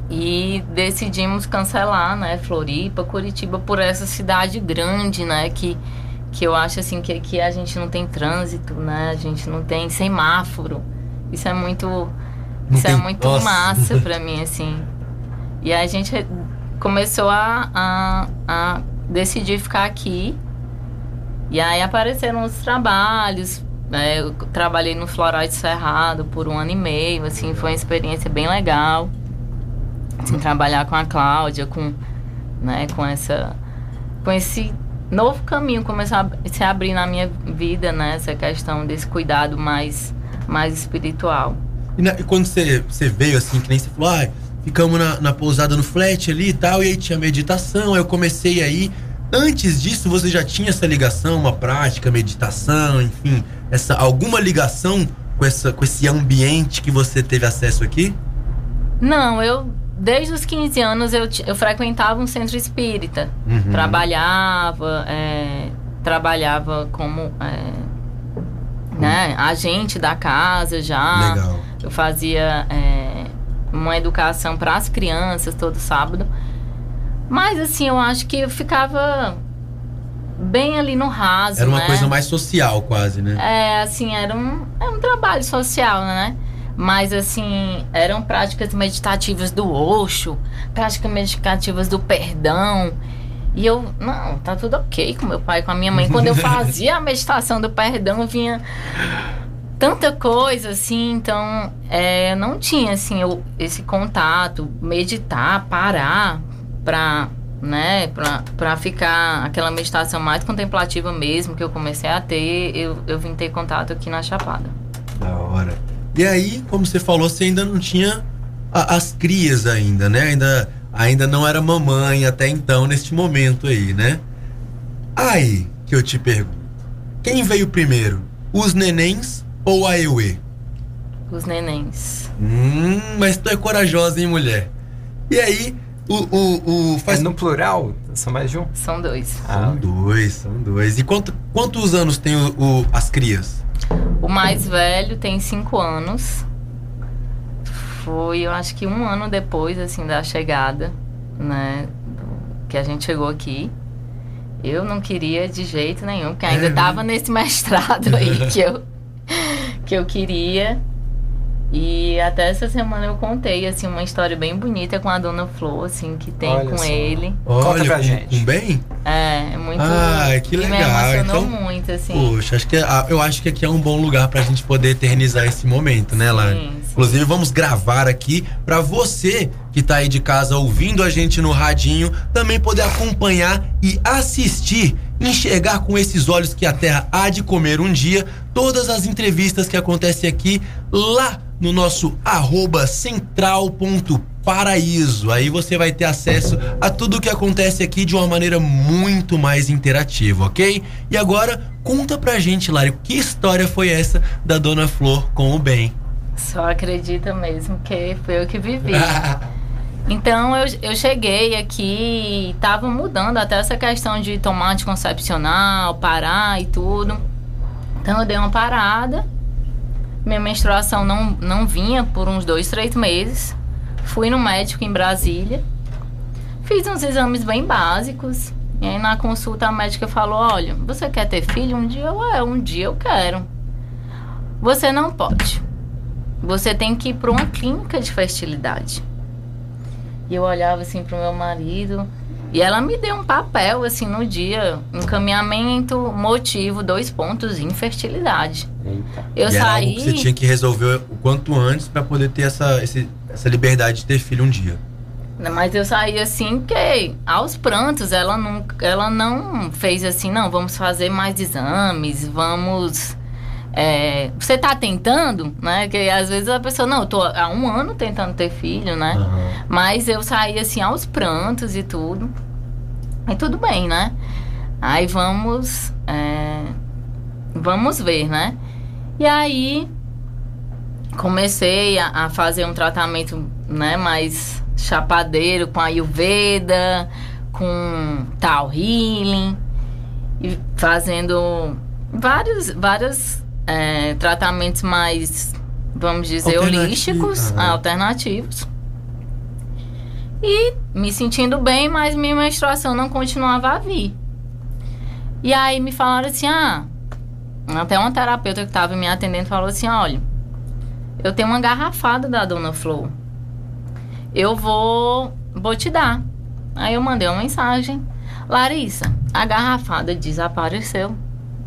E decidimos cancelar, né? Floripa, Curitiba, por essa cidade grande, né? Que, que eu acho assim que aqui a gente não tem trânsito, né? A gente não tem semáforo. Isso é muito. Isso é tem- muito Nossa. massa pra *laughs* mim, assim. E a gente começou a, a, a decidir ficar aqui. E aí apareceram os trabalhos. né? Eu trabalhei no Floral de Cerrado por um ano e meio, assim, foi uma experiência bem legal. Assim, trabalhar com a Cláudia, com, né, com essa. com esse novo caminho começar a se abrir na minha vida, né? Essa questão desse cuidado mais, mais espiritual. E, na- e quando você, você veio assim, que nem você falou, ah, ficamos na, na pousada no flat ali e tal, e aí tinha meditação, aí eu comecei aí. Antes disso, você já tinha essa ligação, uma prática, meditação, enfim, essa alguma ligação com, essa, com esse ambiente que você teve acesso aqui? Não, eu desde os 15 anos eu, eu frequentava um centro espírita. Uhum. Trabalhava, é, trabalhava como é, né, agente da casa já. Legal. Eu fazia é, uma educação para as crianças todo sábado. Mas assim, eu acho que eu ficava bem ali no raso. Era uma né? coisa mais social, quase, né? É, assim, era um, era um trabalho social, né? Mas, assim, eram práticas meditativas do Osho, práticas meditativas do perdão. E eu, não, tá tudo ok com meu pai, com a minha mãe. Quando eu *laughs* fazia a meditação do perdão, vinha tanta coisa, assim, então é, não tinha, assim, eu, esse contato, meditar, parar pra, né, pra, ficar aquela meditação mais contemplativa mesmo que eu comecei a ter, eu, eu vim ter contato aqui na Chapada. Da hora. E aí, como você falou, você ainda não tinha a- as crias ainda, né? Ainda, ainda não era mamãe até então, neste momento aí, né? Aí que eu te pergunto: quem veio primeiro? Os nenéns ou a Eue? Os nenéns. Hum, mas tu é corajosa, hein, mulher? E aí, o. o, o Faz faz no plural? São mais de um? São dois. Ah. São dois, são dois. E quanto, quantos anos tem o, o- as crias? O mais velho tem cinco anos. Foi, eu acho que um ano depois, assim, da chegada, né? Que a gente chegou aqui. Eu não queria de jeito nenhum, porque ainda É, né? tava nesse mestrado aí *laughs* que eu, *laughs* que eu queria. E até essa semana eu contei, assim, uma história bem bonita com a Dona Flor, assim, que tem Olha com só. ele. Olha, pra com, gente. com bem? É, é muito. Ah, que Me legal. emocionou Então, muito, assim. Poxa, acho que, ah, eu acho que aqui é um bom lugar pra gente poder eternizar esse momento, né? Sim, sim. Inclusive, vamos gravar aqui pra você que tá aí de casa ouvindo a gente no radinho também poder acompanhar e assistir, enxergar com esses olhos que a Terra há de comer um dia todas as entrevistas que acontecem aqui lá no nosso arroba central.paraíso. Aí você vai ter acesso a tudo o que acontece aqui de uma maneira muito mais interativa, ok? E agora, conta pra gente, Lari, que história foi essa da Dona Flor com o bem? Só acredita mesmo que foi eu que vivi. *laughs* Então eu, eu cheguei aqui e tava mudando até essa questão de tomar anticoncepcional, parar e tudo. Então eu dei uma parada. Minha menstruação não, não vinha por uns dois, três meses. Fui no médico em Brasília. Fiz uns exames bem básicos. E aí na consulta a médica falou: Olha, você quer ter filho? Um dia eu é, um dia eu quero. Você não pode. Você tem que ir para uma clínica de fertilidade. E eu olhava assim pro meu marido. E ela me deu um papel, assim, no dia. Encaminhamento, motivo, dois pontos, infertilidade. Eita. Eu e era algo saí. que você tinha que resolver o quanto antes pra poder ter essa, esse- essa liberdade de ter filho um dia. Mas eu saí assim, porque aos prantos ela não, ela não fez assim, não, vamos fazer mais exames, vamos. É, você tá tentando, né? Que às vezes a pessoa, não, eu tô há um ano tentando ter filho, né? Aham. Mas eu saí assim aos prantos e tudo. E tudo bem, né? Aí vamos. é, vamos ver, né? E aí comecei a, a fazer um tratamento né, mais chapadeiro com Ayurveda, com Tao Healing, e fazendo vários, vários é, tratamentos mais, vamos dizer, holísticos, Aham. alternativos. E me sentindo bem, mas minha menstruação não continuava a vir. E aí me falaram assim: ah, até uma terapeuta que estava me atendendo falou assim: olha, eu tenho uma garrafada da Dona Flor. Eu vou, vou te dar. Aí eu mandei uma mensagem: Larissa, a garrafada desapareceu.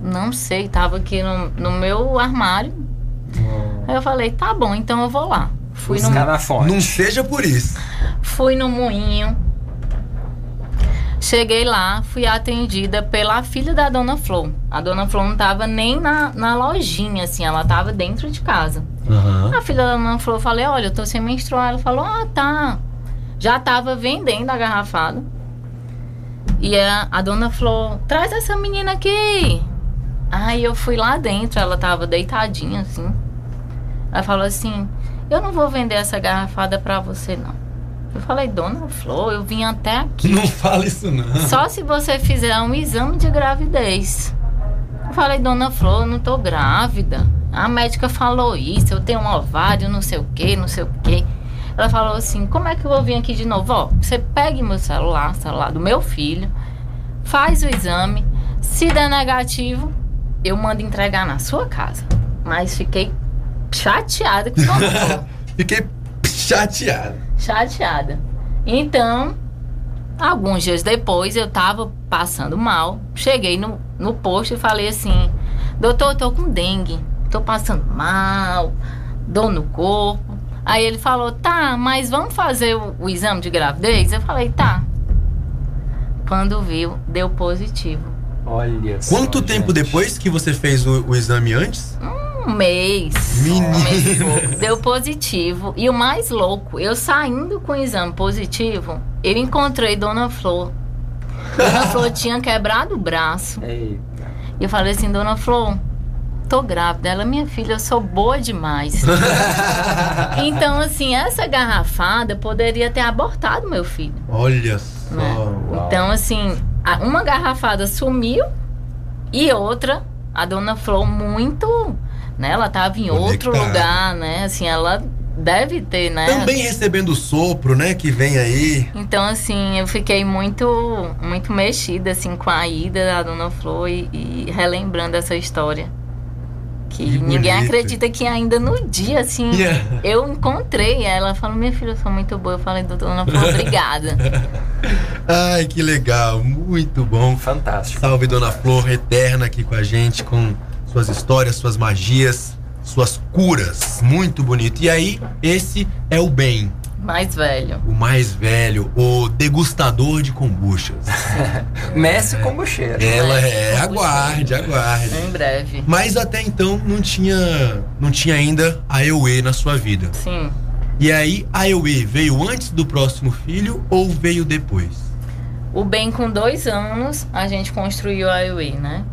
Não sei, tava aqui no, no meu armário. Aí eu falei: tá bom, então eu vou lá. Fui no, Buscar na fonte. Não seja por isso. Fui no moinho. Cheguei lá, fui atendida pela filha da Dona Flor. A Dona Flor não tava nem na, na lojinha, assim, ela tava dentro de casa. Aham. A filha da Dona Flor, eu falei, olha, eu tô sem menstruar. Ela falou, ah, tá. Já tava vendendo a garrafada. E a, a Dona Flor, traz essa menina aqui. Aí eu fui lá dentro, ela tava deitadinha, assim. Ela falou assim, eu não vou vender essa garrafada pra você, não. Eu falei, Dona Flor, eu vim até aqui. Não fala isso, não. Só se você fizer um exame de gravidez. Eu falei, dona Flor, eu não tô grávida. A médica falou isso, eu tenho um ovário, não sei o que, não sei o que. Ela falou assim: como é que eu vou vir aqui de novo? Ó, você pegue meu celular, celular do meu filho, faz o exame. Se der negativo, eu mando entregar na sua casa. Mas fiquei chateada com o. *laughs* Fiquei chateado. chateada. Então, alguns dias depois, eu tava passando mal. Cheguei no, no posto e falei assim: Doutor, eu tô com dengue. Tô passando mal, dor no corpo. Aí ele falou: Tá, mas vamos fazer o, o exame de gravidez? Eu falei: Tá. Quando viu, deu positivo. Olha só, Quanto tempo gente. depois que você fez o, o exame antes? Um mês. Menina. Um mês pouco. Deu positivo. E o mais louco, eu saindo com o exame positivo, eu encontrei Dona Flor. Dona Flor tinha quebrado o braço. Eita. E eu falei assim, Dona Flor, tô grávida. Ela, minha filha, eu sou boa demais. *laughs* então, assim, essa garrafada poderia ter abortado meu filho. Olha só. né? Então, assim, uma garrafada sumiu e outra, a Dona Flor, muito. Né, ela tava em outro Conectada. lugar, né? Assim, ela deve ter, né? Também recebendo o sopro, né? Que vem aí. Então, assim, eu fiquei muito, muito mexida, assim, com a ida da Dona Flor e, e relembrando essa história. Que, ninguém acredita que ainda no dia, assim, Yeah. eu encontrei ela. Falou, minha filha, eu sou muito boa. Eu falei, Dona Flor, obrigada. *laughs* Ai, que legal. Muito bom. Fantástico. Salve Dona Flor, eterna aqui com a gente, com suas histórias, suas magias, suas curas. Muito bonito. E aí, esse é o bem, Mais velho. o mais velho, o degustador de kombuchas. *laughs* Mestre kombucheiro. Ela é, aguarde, aguarde. Em breve. Mas até então não tinha, não tinha ainda a EUE na sua vida. Sim. E aí, a EUE veio antes do próximo filho ou veio depois? O bem com dois anos, a gente construiu a UE, né?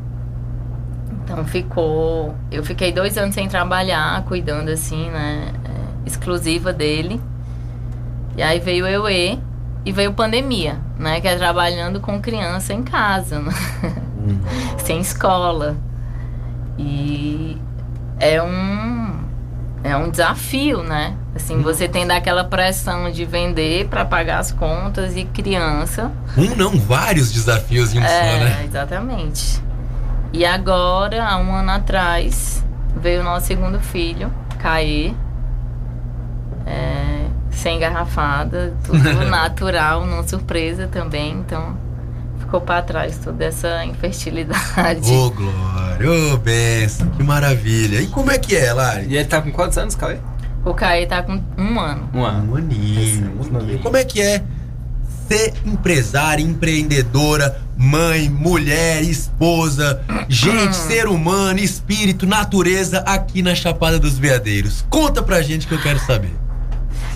Então ficou. Eu fiquei dois anos sem trabalhar, cuidando assim, né? é, exclusiva dele. E aí veio a UE e veio pandemia, né? Que é trabalhando com criança em casa, né? *laughs* sem escola. E é um. É um desafio, né? Assim, você tem daquela pressão de vender para pagar as contas e criança. Um não, vários desafios em um só, É, né? exatamente. E agora, há um ano atrás, veio o nosso segundo filho, Caê. É, sem garrafada, tudo *laughs* natural, não surpresa também. Então, ficou para trás toda essa infertilidade. Ô, Glória, ô, benção, que maravilha. E como é que é, Lari? E ele tá com quantos anos, Cauê? O Caê tá com um ano. Um ano. Um aninho, Muito um aninho. Como é que é ser empresária, empreendedora, mãe, mulher, esposa, gente, ser humano, espírito, natureza aqui na Chapada dos Veadeiros? Conta pra gente que eu quero saber.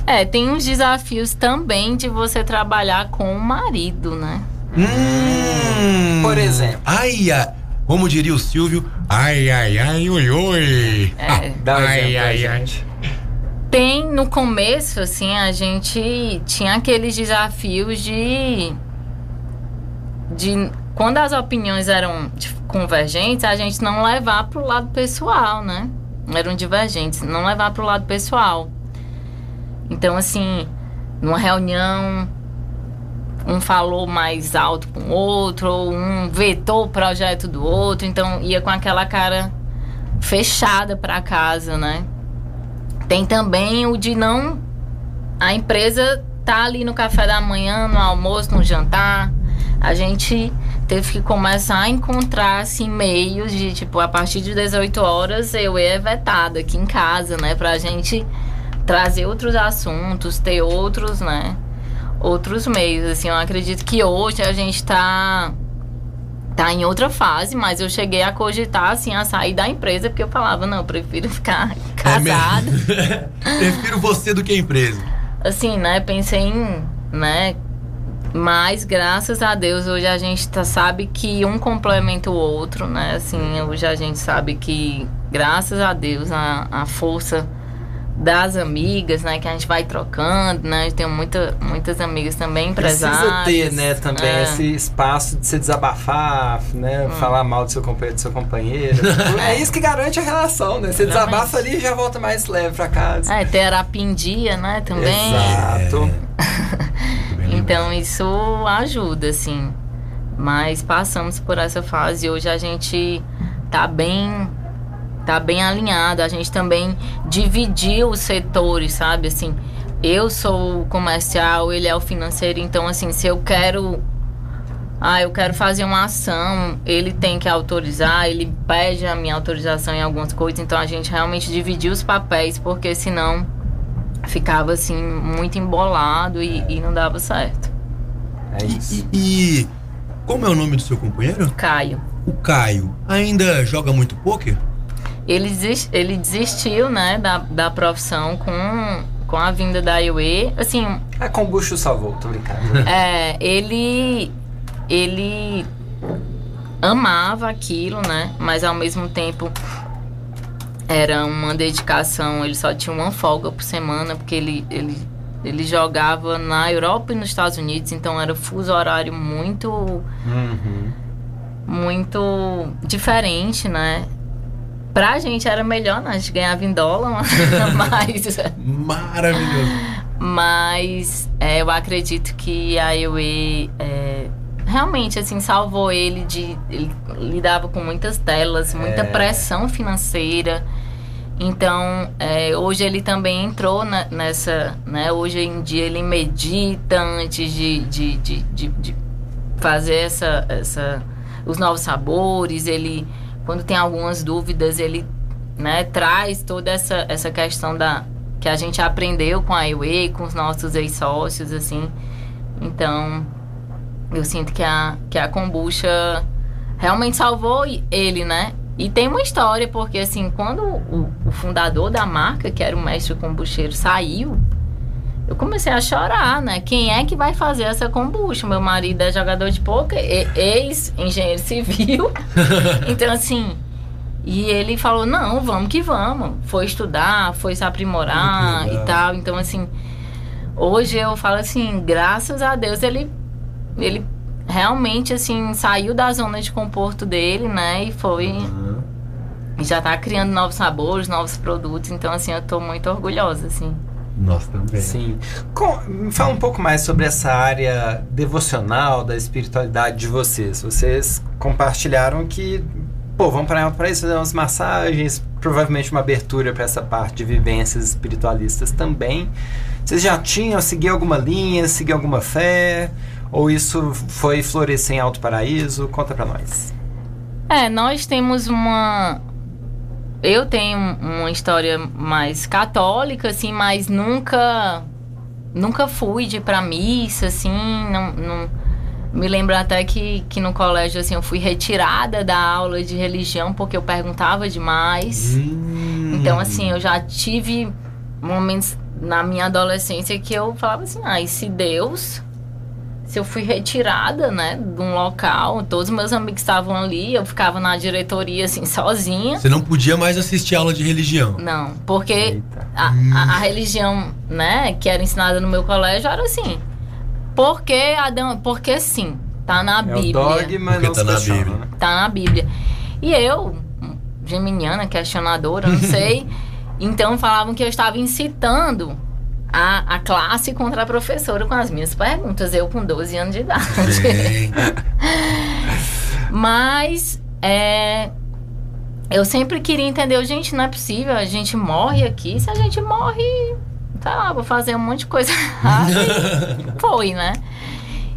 É, tem uns desafios também de você trabalhar com o marido, né? Hum, Por exemplo. Ai, ai, como diria o Silvio, ai, ai, ai, oi, oi. É. Dá um Ai, ai, ai. Tem no começo, assim, a gente tinha aqueles desafios de. de quando as opiniões eram convergentes, a gente não levar pro lado pessoal, né? Eram divergentes, não levar pro lado pessoal. Então, assim, numa reunião, um falou mais alto com o outro, ou um vetou o projeto do outro, então ia com aquela cara fechada pra casa, né? Tem também o de não. A empresa tá ali no café da manhã, no almoço, no jantar. A gente teve que começar a encontrar assim, meios de, tipo, a partir de 18 horas eu é vetada aqui em casa, né? Pra gente trazer outros assuntos, ter outros, né? Outros meios. Assim, eu acredito que hoje a gente tá tá em outra fase, mas eu cheguei a cogitar, assim, a sair da empresa, porque eu falava, não, eu prefiro *laughs* ficar É casada. *laughs* Prefiro você do que a empresa. assim, né, pensei em, né, mas graças a Deus hoje a gente tá, sabe que um complementa o outro, né, assim, hoje a gente sabe que graças a Deus a, a força das amigas, né? Que a gente vai trocando, né? Eu tenho muita, muitas amigas também empresárias. Precisa ter, né, também É. esse espaço de se desabafar, né? Hum. Falar mal do seu companheiro, do seu companheiro. *laughs* é isso que garante a relação, né? Você desabafa ali e já volta mais leve pra casa. É, terapia em dia, né? Também. Exato. Então isso ajuda, assim. Mas passamos por essa fase e hoje a gente tá bem tá bem alinhado. A gente também dividiu os setores, sabe? Assim, eu sou o comercial, ele é o financeiro, então assim, se eu quero ah, eu quero fazer uma ação, ele tem que autorizar, ele pede a minha autorização em algumas coisas, então a gente realmente dividiu os papéis, porque senão ficava assim muito embolado e, e não dava certo. É isso. E, e como é o nome do seu companheiro? Caio. O Caio. Ainda joga muito poker? Ele, desis- ele desistiu, né, da, da profissão com, com a vinda da IUE. Assim, A kombucha o salvou, tô brincando. *laughs* é, ele, ele amava aquilo, né, mas ao mesmo tempo era uma dedicação. Ele só tinha uma folga por semana, porque ele, ele, ele jogava na Europa e nos Estados Unidos, então era fuso horário muito Uhum. muito diferente, né? Pra gente era melhor, né? A gente ganhava em dólar, *laughs* mas, Maravilhoso. mas é, eu acredito que a EUE é, realmente, assim, salvou ele de... Ele lidava com muitas telas, muita É. pressão financeira. Então, é, hoje ele também entrou na- nessa, né? Hoje em dia ele medita antes de, de, de, de, de fazer essa, essa, os novos sabores. Ele, quando tem algumas dúvidas, ele né, traz toda essa, essa questão da que a gente aprendeu com a Whey, com os nossos ex-sócios, assim. Então, eu sinto que a, que a kombucha realmente salvou ele, né? E tem uma história, porque assim, quando o, o fundador da marca, que era o mestre kombucheiro, saiu, eu comecei a chorar, né? Quem é que vai fazer essa kombucha? Meu marido é jogador de poker, ex-engenheiro civil. *laughs* então, assim, e ele falou, não, vamos que vamos. Foi estudar, foi se aprimorar e tal. Então, assim, hoje eu falo assim, graças a Deus ele, ele realmente, assim, saiu da zona de conforto dele, né? E foi... E já tá criando novos sabores, novos produtos. Então, assim, eu tô muito orgulhosa, assim. Nós também. Sim. Com- fala um pouco mais sobre essa área devocional da espiritualidade de vocês. Vocês compartilharam que, pô, vamos para para isso fazer umas massagens, provavelmente uma abertura para essa parte de vivências espiritualistas também. Vocês já tinham seguido alguma linha, seguir alguma fé? Ou isso foi florescer em Alto Paraíso? Conta para nós. É, nós temos uma. Eu tenho uma história mais católica, assim, mas nunca. Nunca fui de pra missa, assim. Não, não- me lembro até que, que no colégio, assim, eu fui retirada da aula de religião porque eu perguntava demais. Hum. Então, assim, eu já tive momentos na minha adolescência que eu falava assim, ah, e se Deus, se eu fui retirada, né, de um local, todos os meus amigos estavam ali, eu ficava na diretoria, assim, sozinha. Você não podia mais assistir aula de religião. Não, porque a, a- a religião, né, que era ensinada no meu colégio era assim, porque Adão, porque sim, tá na É o Bíblia. dogma, Porque não tá se na questiona, Bíblia. né? tá na Bíblia. E eu, geminiana, questionadora, não *laughs* sei, então falavam que eu estava incitando a, a classe contra a professora com as minhas perguntas, eu com 12 anos de idade. *laughs* Mas é, eu sempre queria entender, gente, não é possível, a gente morre aqui, se a gente morre, tá lá, vou fazer um monte de coisa errada. *laughs* Foi, né?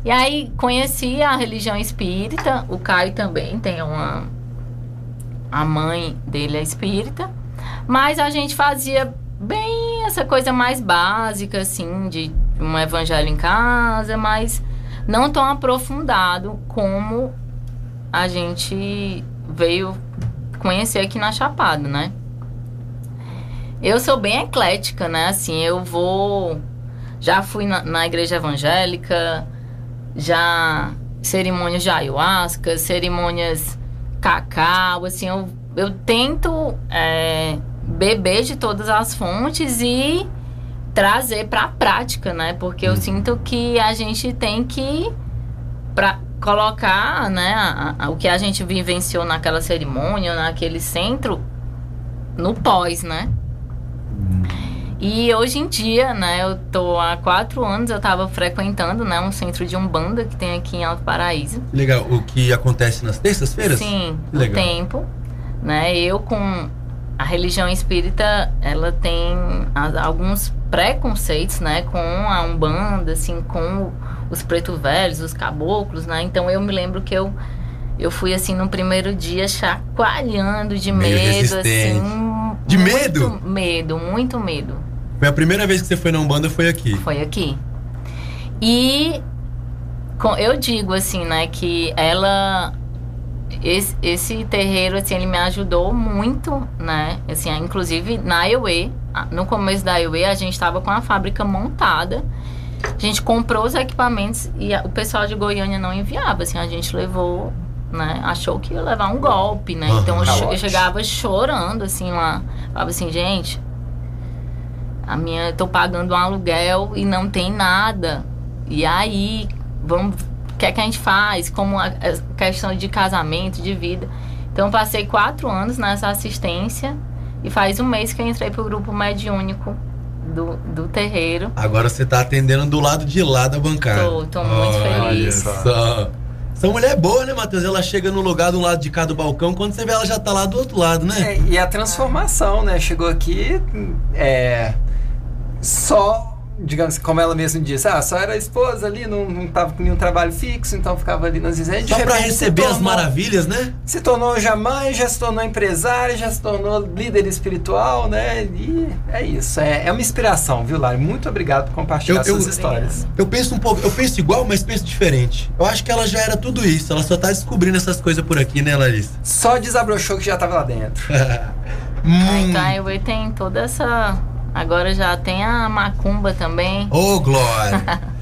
E aí conheci a religião espírita, o Caio também tem uma. A mãe dele é espírita, mas a gente fazia bem essa coisa mais básica, assim, de um evangelho em casa, mas não tão aprofundado como a gente veio conhecer aqui na Chapada, né? Eu sou bem eclética, né? Assim, eu vou. Já fui na, na igreja evangélica, já cerimônias de ayahuasca, cerimônias cacau, assim, eu, eu tento é, beber de todas as fontes e trazer para a prática, né? Porque eu sinto que a gente tem que pra colocar, né, a- a- o que a gente vivenciou naquela cerimônia, naquele centro, no pós, né? E hoje em dia, né, eu tô há quatro anos, eu tava frequentando, né, um centro de Umbanda que tem aqui em Alto Paraíso. Legal. O que acontece nas terças-feiras? Sim, Que o legal. tempo, né? Eu com a religião espírita, ela tem alguns preconceitos, né, com a Umbanda, assim, com os preto velhos, os caboclos, né? Então eu me lembro que eu eu fui assim no primeiro dia chacoalhando de Meio medo, assim. De muito medo? Medo, muito medo. Foi a primeira vez que você foi na Umbanda, foi aqui. Foi aqui. E eu digo assim, né, que ela. Esse, esse terreiro, assim, ele me ajudou muito, né? Assim, inclusive na IOE, a- no começo da IOE, a gente estava com a fábrica montada. A gente comprou os equipamentos e a- o pessoal de Goiânia não enviava, assim, a gente levou, né? Achou que ia levar um golpe, né? Então eu, eu chegava chorando, assim, lá. Falava assim, gente, a minha, eu tô pagando um aluguel e não tem nada. E aí, vamos, que é que a gente faz? Como a, questão de casamento, de vida. Então, eu passei quatro anos nessa assistência e faz um mês que eu entrei pro grupo mediúnico do, do terreiro. Agora você tá atendendo do lado de lá da bancada. Tô, tô muito Olha feliz. só. Essa mulher é boa, né, Matheus? Ela chega no lugar do lado de cá do balcão, quando você vê ela já tá lá do outro lado, né? É, e a transformação, né? Chegou aqui, é, só, digamos, como ela mesma disse, ah, só era esposa ali, não, não tava com nenhum trabalho fixo, então ficava ali nas resenhas. De Só se receber as tornou- maravilhas, né? Se tornou já mãe, já se tornou empresária, já se tornou líder espiritual, né? E é isso. É, é uma inspiração, viu, Lari? Muito obrigado por compartilhar Eu- eu- suas histórias. Eu penso um pouco, eu penso igual, mas penso diferente. Eu acho que ela já era tudo isso. Ela só tá descobrindo essas coisas por aqui, né, Larissa? Só desabrochou que já tava lá dentro. *laughs* Hum. Então, a IOE tem toda essa. Agora já tem a macumba também. Ô, Glória! *laughs*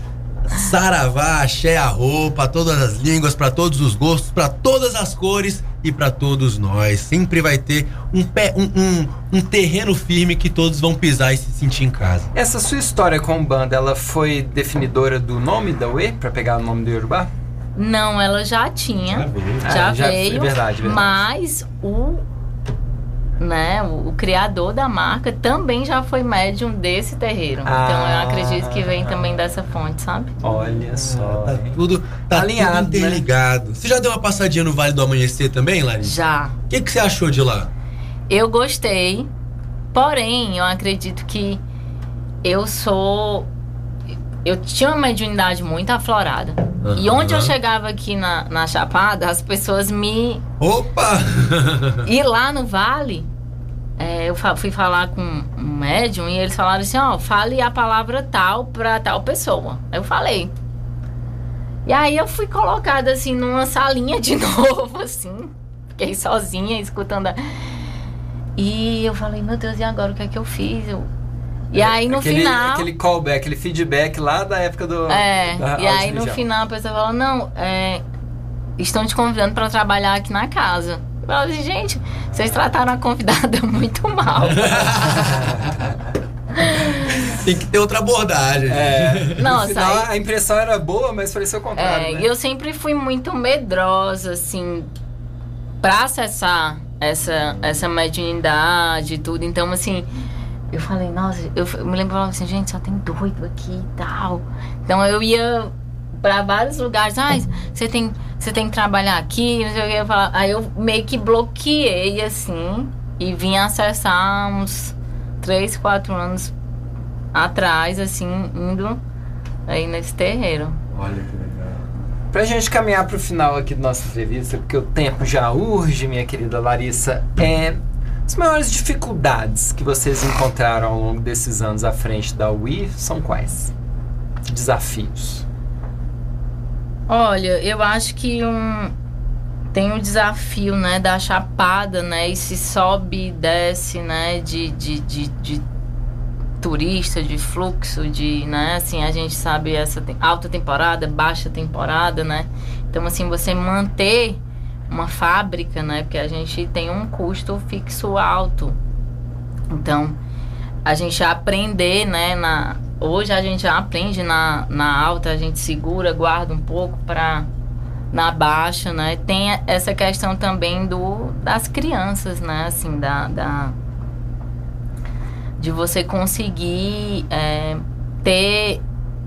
Saravá, axé, arro, pra todas as línguas, pra todos os gostos, pra todas as cores e pra todos nós. Sempre vai ter um, pé, um, um, um terreno firme que todos vão pisar e se sentir em casa. Essa sua história com banda, ela foi definidora do nome da UE, pra pegar o nome do Yorubá? Não, ela já tinha. Ah, já, já- veio. é verdade, verdade. Mas o, né, o, o criador da marca também já foi médium desse terreiro. então eu Ah. acredito que vem também dessa fonte, sabe? Olha só. Tá hein? tudo, tá Alinhado, tudo interligado. Você já deu uma passadinha no Vale do Amanhecer também, Larissa? Já. O que, que você achou de lá? Eu gostei, porém, eu acredito que eu sou. Eu tinha uma mediunidade muito aflorada. E onde eu chegava aqui na, na Chapada, as pessoas me Opa! *laughs* E lá no Vale, é, eu fui falar com um médium e eles falaram assim, ó, fale a palavra tal pra tal pessoa. Eu falei. E aí eu fui colocada assim numa salinha de *laughs* novo, assim. Fiquei sozinha escutando. a- E eu falei, meu Deus, e agora o que é que eu fiz? Eu- E aí no aquele, final. Aquele callback, aquele feedback lá da época do. É, da e aí no final a pessoa falou, não, é, estão te convidando pra trabalhar aqui na casa. Eu falei assim, gente, vocês trataram a convidada *laughs* muito mal. *laughs* Tem que ter outra abordagem. É, Nossa, no final, aí- a impressão era boa, mas parecia o contrário. É, né? e eu sempre fui muito medrosa, assim, pra acessar essa, essa mediunidade e tudo. Então, assim, eu falei, nossa, eu, me lembro falava assim, gente, só tem doido aqui e tal. Então eu ia pra vários lugares, ah, você tem, você tem que trabalhar aqui. Eu falava, aí eu meio que bloqueei, assim, e vim acessar uns três, quatro anos atrás, assim, indo aí nesse terreiro. Olha que legal. Pra gente caminhar pro final aqui da nossa entrevista, porque o tempo já urge, minha querida Larissa, é. As maiores dificuldades que vocês encontraram ao longo desses anos à frente da UI são quais? Desafios. Olha, eu acho que um tem o desafio, né, da chapada, né, e se sobe e desce, né, de, de, de, de turista, de fluxo, de, né, assim, a gente sabe essa alta temporada, baixa temporada, né, então, assim, você manter uma fábrica, né, porque a gente tem um custo fixo alto, Então, a gente aprender, né, na hoje a gente já aprende na, na alta, a gente segura, guarda um pouco para na baixa, né? Tem essa questão também do das crianças, né? Assim, da, da de você conseguir é, ter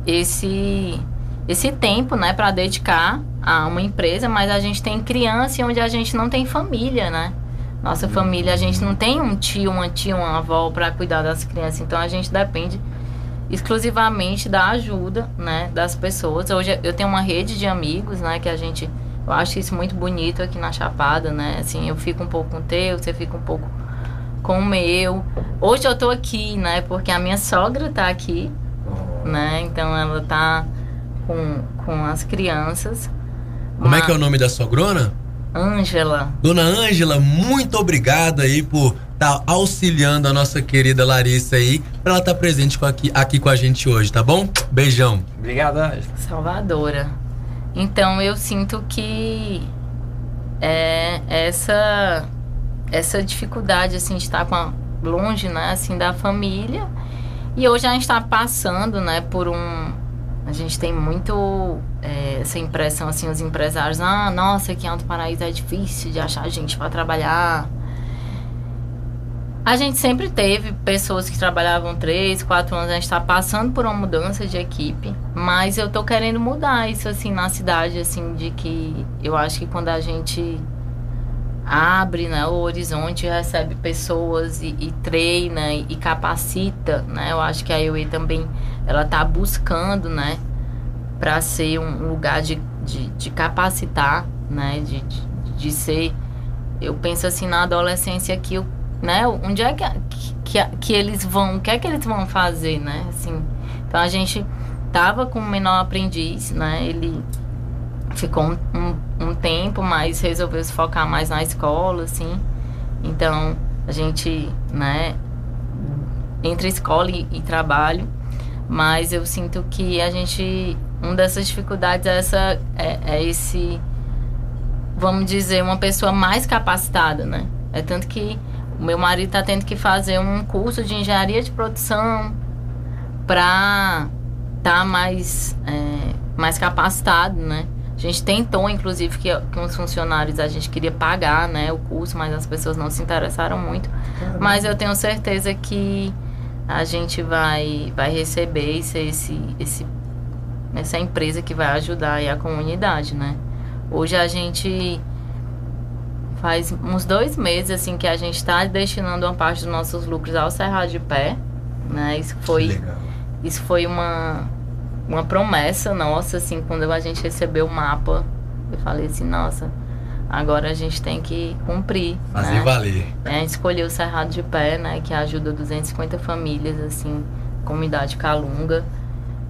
esse esse tempo, né, para dedicar a uma empresa, mas a gente tem criança onde a gente não tem família, né? Nossa família, a gente não tem um tio, uma tia, uma avó para cuidar das crianças, então a gente depende exclusivamente da ajuda, né, das pessoas. Hoje eu tenho uma rede de amigos, né, que a gente eu acho isso muito bonito aqui na Chapada, né? Assim, eu fico um pouco com o teu, você fica um pouco com o meu. Hoje eu tô aqui, né, porque a minha sogra tá aqui, né? Então ela tá com, com as crianças. Como é que é o nome da sogrona? Ângela. Dona Ângela, muito obrigado aí por estar tá auxiliando a nossa querida Larissa aí, para ela estar tá presente com aqui, aqui com a gente hoje, tá bom? Beijão. Obrigado, Ângela. Salvadora. Então eu sinto que é essa essa dificuldade assim de estar com a, longe, né, assim da família. E hoje a gente está passando, né, por um a gente tem muito é, essa impressão, assim, os empresários, ah, nossa, aqui em Alto Paraíso é difícil de achar gente para trabalhar. A gente sempre teve pessoas que trabalhavam três, quatro anos, a gente está passando por uma mudança de equipe, mas eu tô querendo mudar isso, assim, na cidade, assim, de que eu acho que quando a gente abre né, o horizonte, recebe pessoas e, e treina e, e, capacita, né? Eu acho que a IOE também ela tá buscando, né, para ser um lugar de, de, de capacitar, né, de, de, de, ser. Eu penso assim na adolescência que, eu, né, onde é que, que, que eles vão, o que é que eles vão fazer, né? Assim, então a gente tava com o menor aprendiz, né? Ele ficou um, um, um, mas resolveu se focar mais na escola, assim. Então, a gente, né, entre escola e, e, trabalho, mas eu sinto que a gente, uma dessas dificuldades é, essa, é, é esse, vamos dizer, uma pessoa mais capacitada, né? É tanto que o meu marido está tendo que fazer um curso de engenharia de produção para estar tá mais, é, mais capacitado, né? A gente tentou, inclusive, que, que uns funcionários a gente queria pagar, né, o curso, mas as pessoas não se interessaram muito. Mas eu tenho certeza que a gente vai, vai receber esse, esse, esse, essa empresa que vai ajudar a comunidade, né? Hoje a gente faz uns dois meses assim que a gente está destinando uma parte dos nossos lucros ao Cerrado de Pé, né? Isso foi, isso foi uma uma promessa nossa, assim, quando a gente recebeu o mapa, eu falei assim, nossa, agora a gente tem que cumprir. Fazer né? valer. É, a gente escolheu o Cerrado de Pé, né, que ajuda 250 famílias, assim, comunidade Calunga,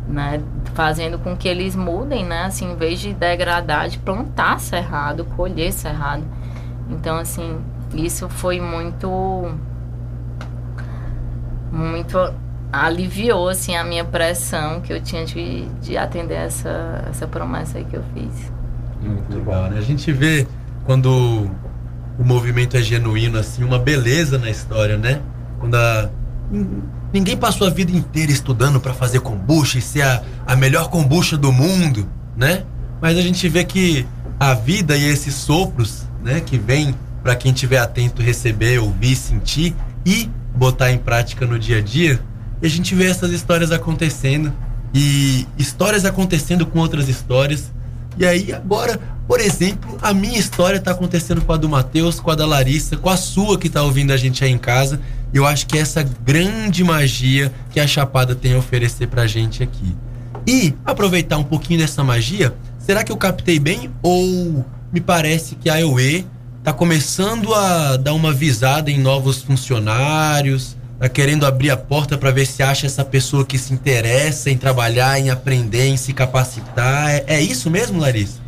né, fazendo com que eles mudem, né, assim, em vez de degradar, de plantar cerrado, colher cerrado. Então, assim, isso foi muito muito aliviou assim a minha pressão que eu tinha de, de atender essa, essa promessa aí que eu fiz. Muito legal, né? A gente vê quando o movimento é genuíno assim, uma beleza na história, né? Quando a, ninguém passou a vida inteira estudando para fazer kombucha e ser a, a melhor kombucha do mundo, né? Mas a gente vê que a vida e esses sopros, né, que vem para quem estiver atento receber, ouvir, sentir e botar em prática no dia a dia, e a gente vê essas histórias acontecendo e histórias acontecendo com outras histórias. E aí agora, por exemplo, a minha história está acontecendo com a do Matheus, com a da Larissa, com a sua que está ouvindo a gente aí em casa. Eu acho que é essa grande magia que a Chapada tem a oferecer pra gente aqui. E aproveitar um pouquinho dessa magia, será que eu captei bem ou me parece que a EUE está começando a dar uma visada em novos funcionários? Tá querendo abrir a porta para ver se acha essa pessoa que se interessa em trabalhar, em aprender, em se capacitar. É, é isso mesmo, Larissa?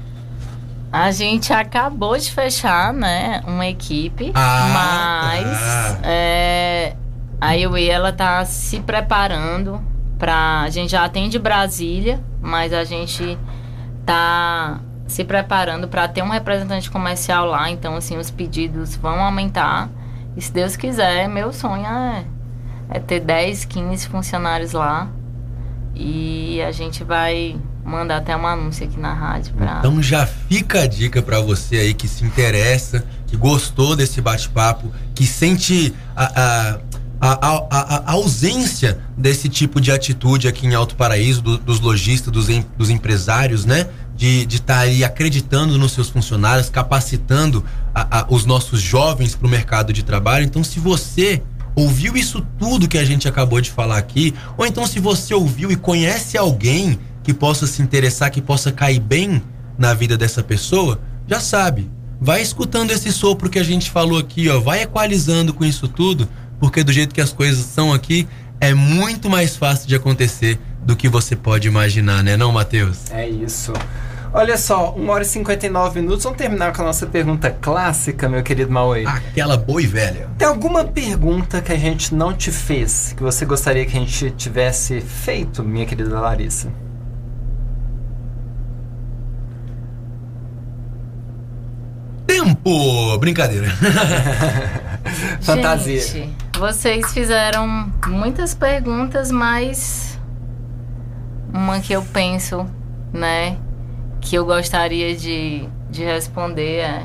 A gente acabou de fechar, né, uma equipe, ah, mas ah. É, a IUE, ela tá se preparando para a gente já atende Brasília, mas a gente tá se preparando para ter um representante comercial lá, então assim os pedidos vão aumentar. E se Deus quiser, meu sonho é é ter 10, 15 funcionários lá. E a gente vai mandar até um anúncio aqui na rádio pra. Então já fica a dica para você aí que se interessa, que gostou desse bate-papo, que sente a, a, a, a, ausência desse tipo de atitude aqui em Alto Paraíso, do, dos lojistas, dos, em, dos empresários, né? De estar tá aí acreditando nos seus funcionários, capacitando os nossos jovens para o mercado de trabalho. Então, se você ouviu isso tudo que a gente acabou de falar aqui, ou então se você ouviu e conhece alguém que possa se interessar, que possa cair bem na vida dessa pessoa, já sabe. Vai escutando esse sopro que a gente falou aqui, ó, vai equalizando com isso tudo, porque do jeito que as coisas são aqui, é muito mais fácil de acontecer do que você pode imaginar, né, não, Matheus? É isso. Olha só, 1 hora e 59 minutos. Vamos terminar com a nossa pergunta clássica, meu querido Maui. Aquela boi velha. Tem alguma pergunta que a gente não te fez, que você gostaria que a gente tivesse feito, minha querida Larissa? Tempo! Brincadeira. *laughs* *laughs* Fantasia. Gente, vocês fizeram muitas perguntas, mas uma que eu penso, né, que eu gostaria de, de responder é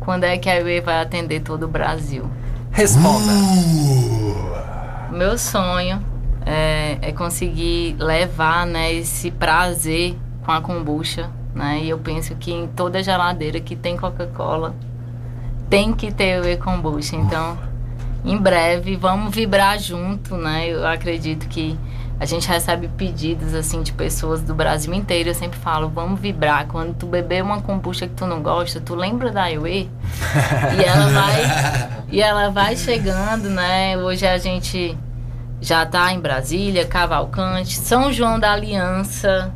quando é que a UE vai atender todo o Brasil? Responda. Uh. Meu sonho é, é conseguir levar né, esse prazer com a kombucha né? E eu penso que em toda geladeira que tem Coca-Cola tem que ter o e-kombucha. Então, em breve, vamos vibrar junto, né? Eu acredito que a gente recebe pedidos assim de pessoas do Brasil inteiro. Eu sempre falo, vamos vibrar. Quando tu beber uma kombucha que tu não gosta, tu lembra da Iue? e ela *laughs* vai e ela vai chegando, né? Hoje a gente já tá em Brasília, Cavalcante, São João da Aliança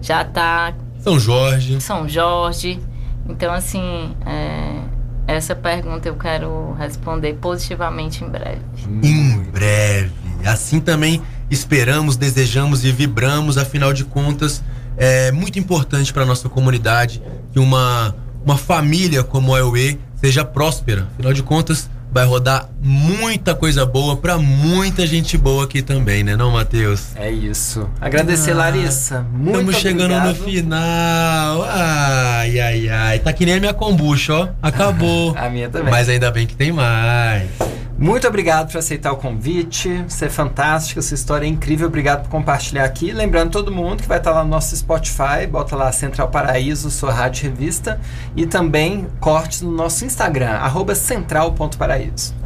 já tá são Jorge. São Jorge. Então, assim, é, essa pergunta eu quero responder positivamente em breve. Em breve. Assim também esperamos, desejamos e vibramos. Afinal de contas, é muito importante para nossa comunidade que uma, uma família como a EUE seja próspera. Afinal de contas, vai rodar muita coisa boa para muita gente boa aqui também, né, não, Matheus? É isso. Agradecer, ah, Larissa. Muito Estamos chegando obrigado. no final. Ai, ai, ai. Tá que nem a minha kombucha, ó. Acabou. *laughs* a minha também. Mas ainda bem que tem mais. Muito obrigado por aceitar o convite. Você é fantástico, sua história é incrível. Obrigado por compartilhar aqui. Lembrando todo mundo que vai estar lá no nosso Spotify, bota lá Central Paraíso, sua rádio revista, e também cortes no nosso Instagram, central.paraíso.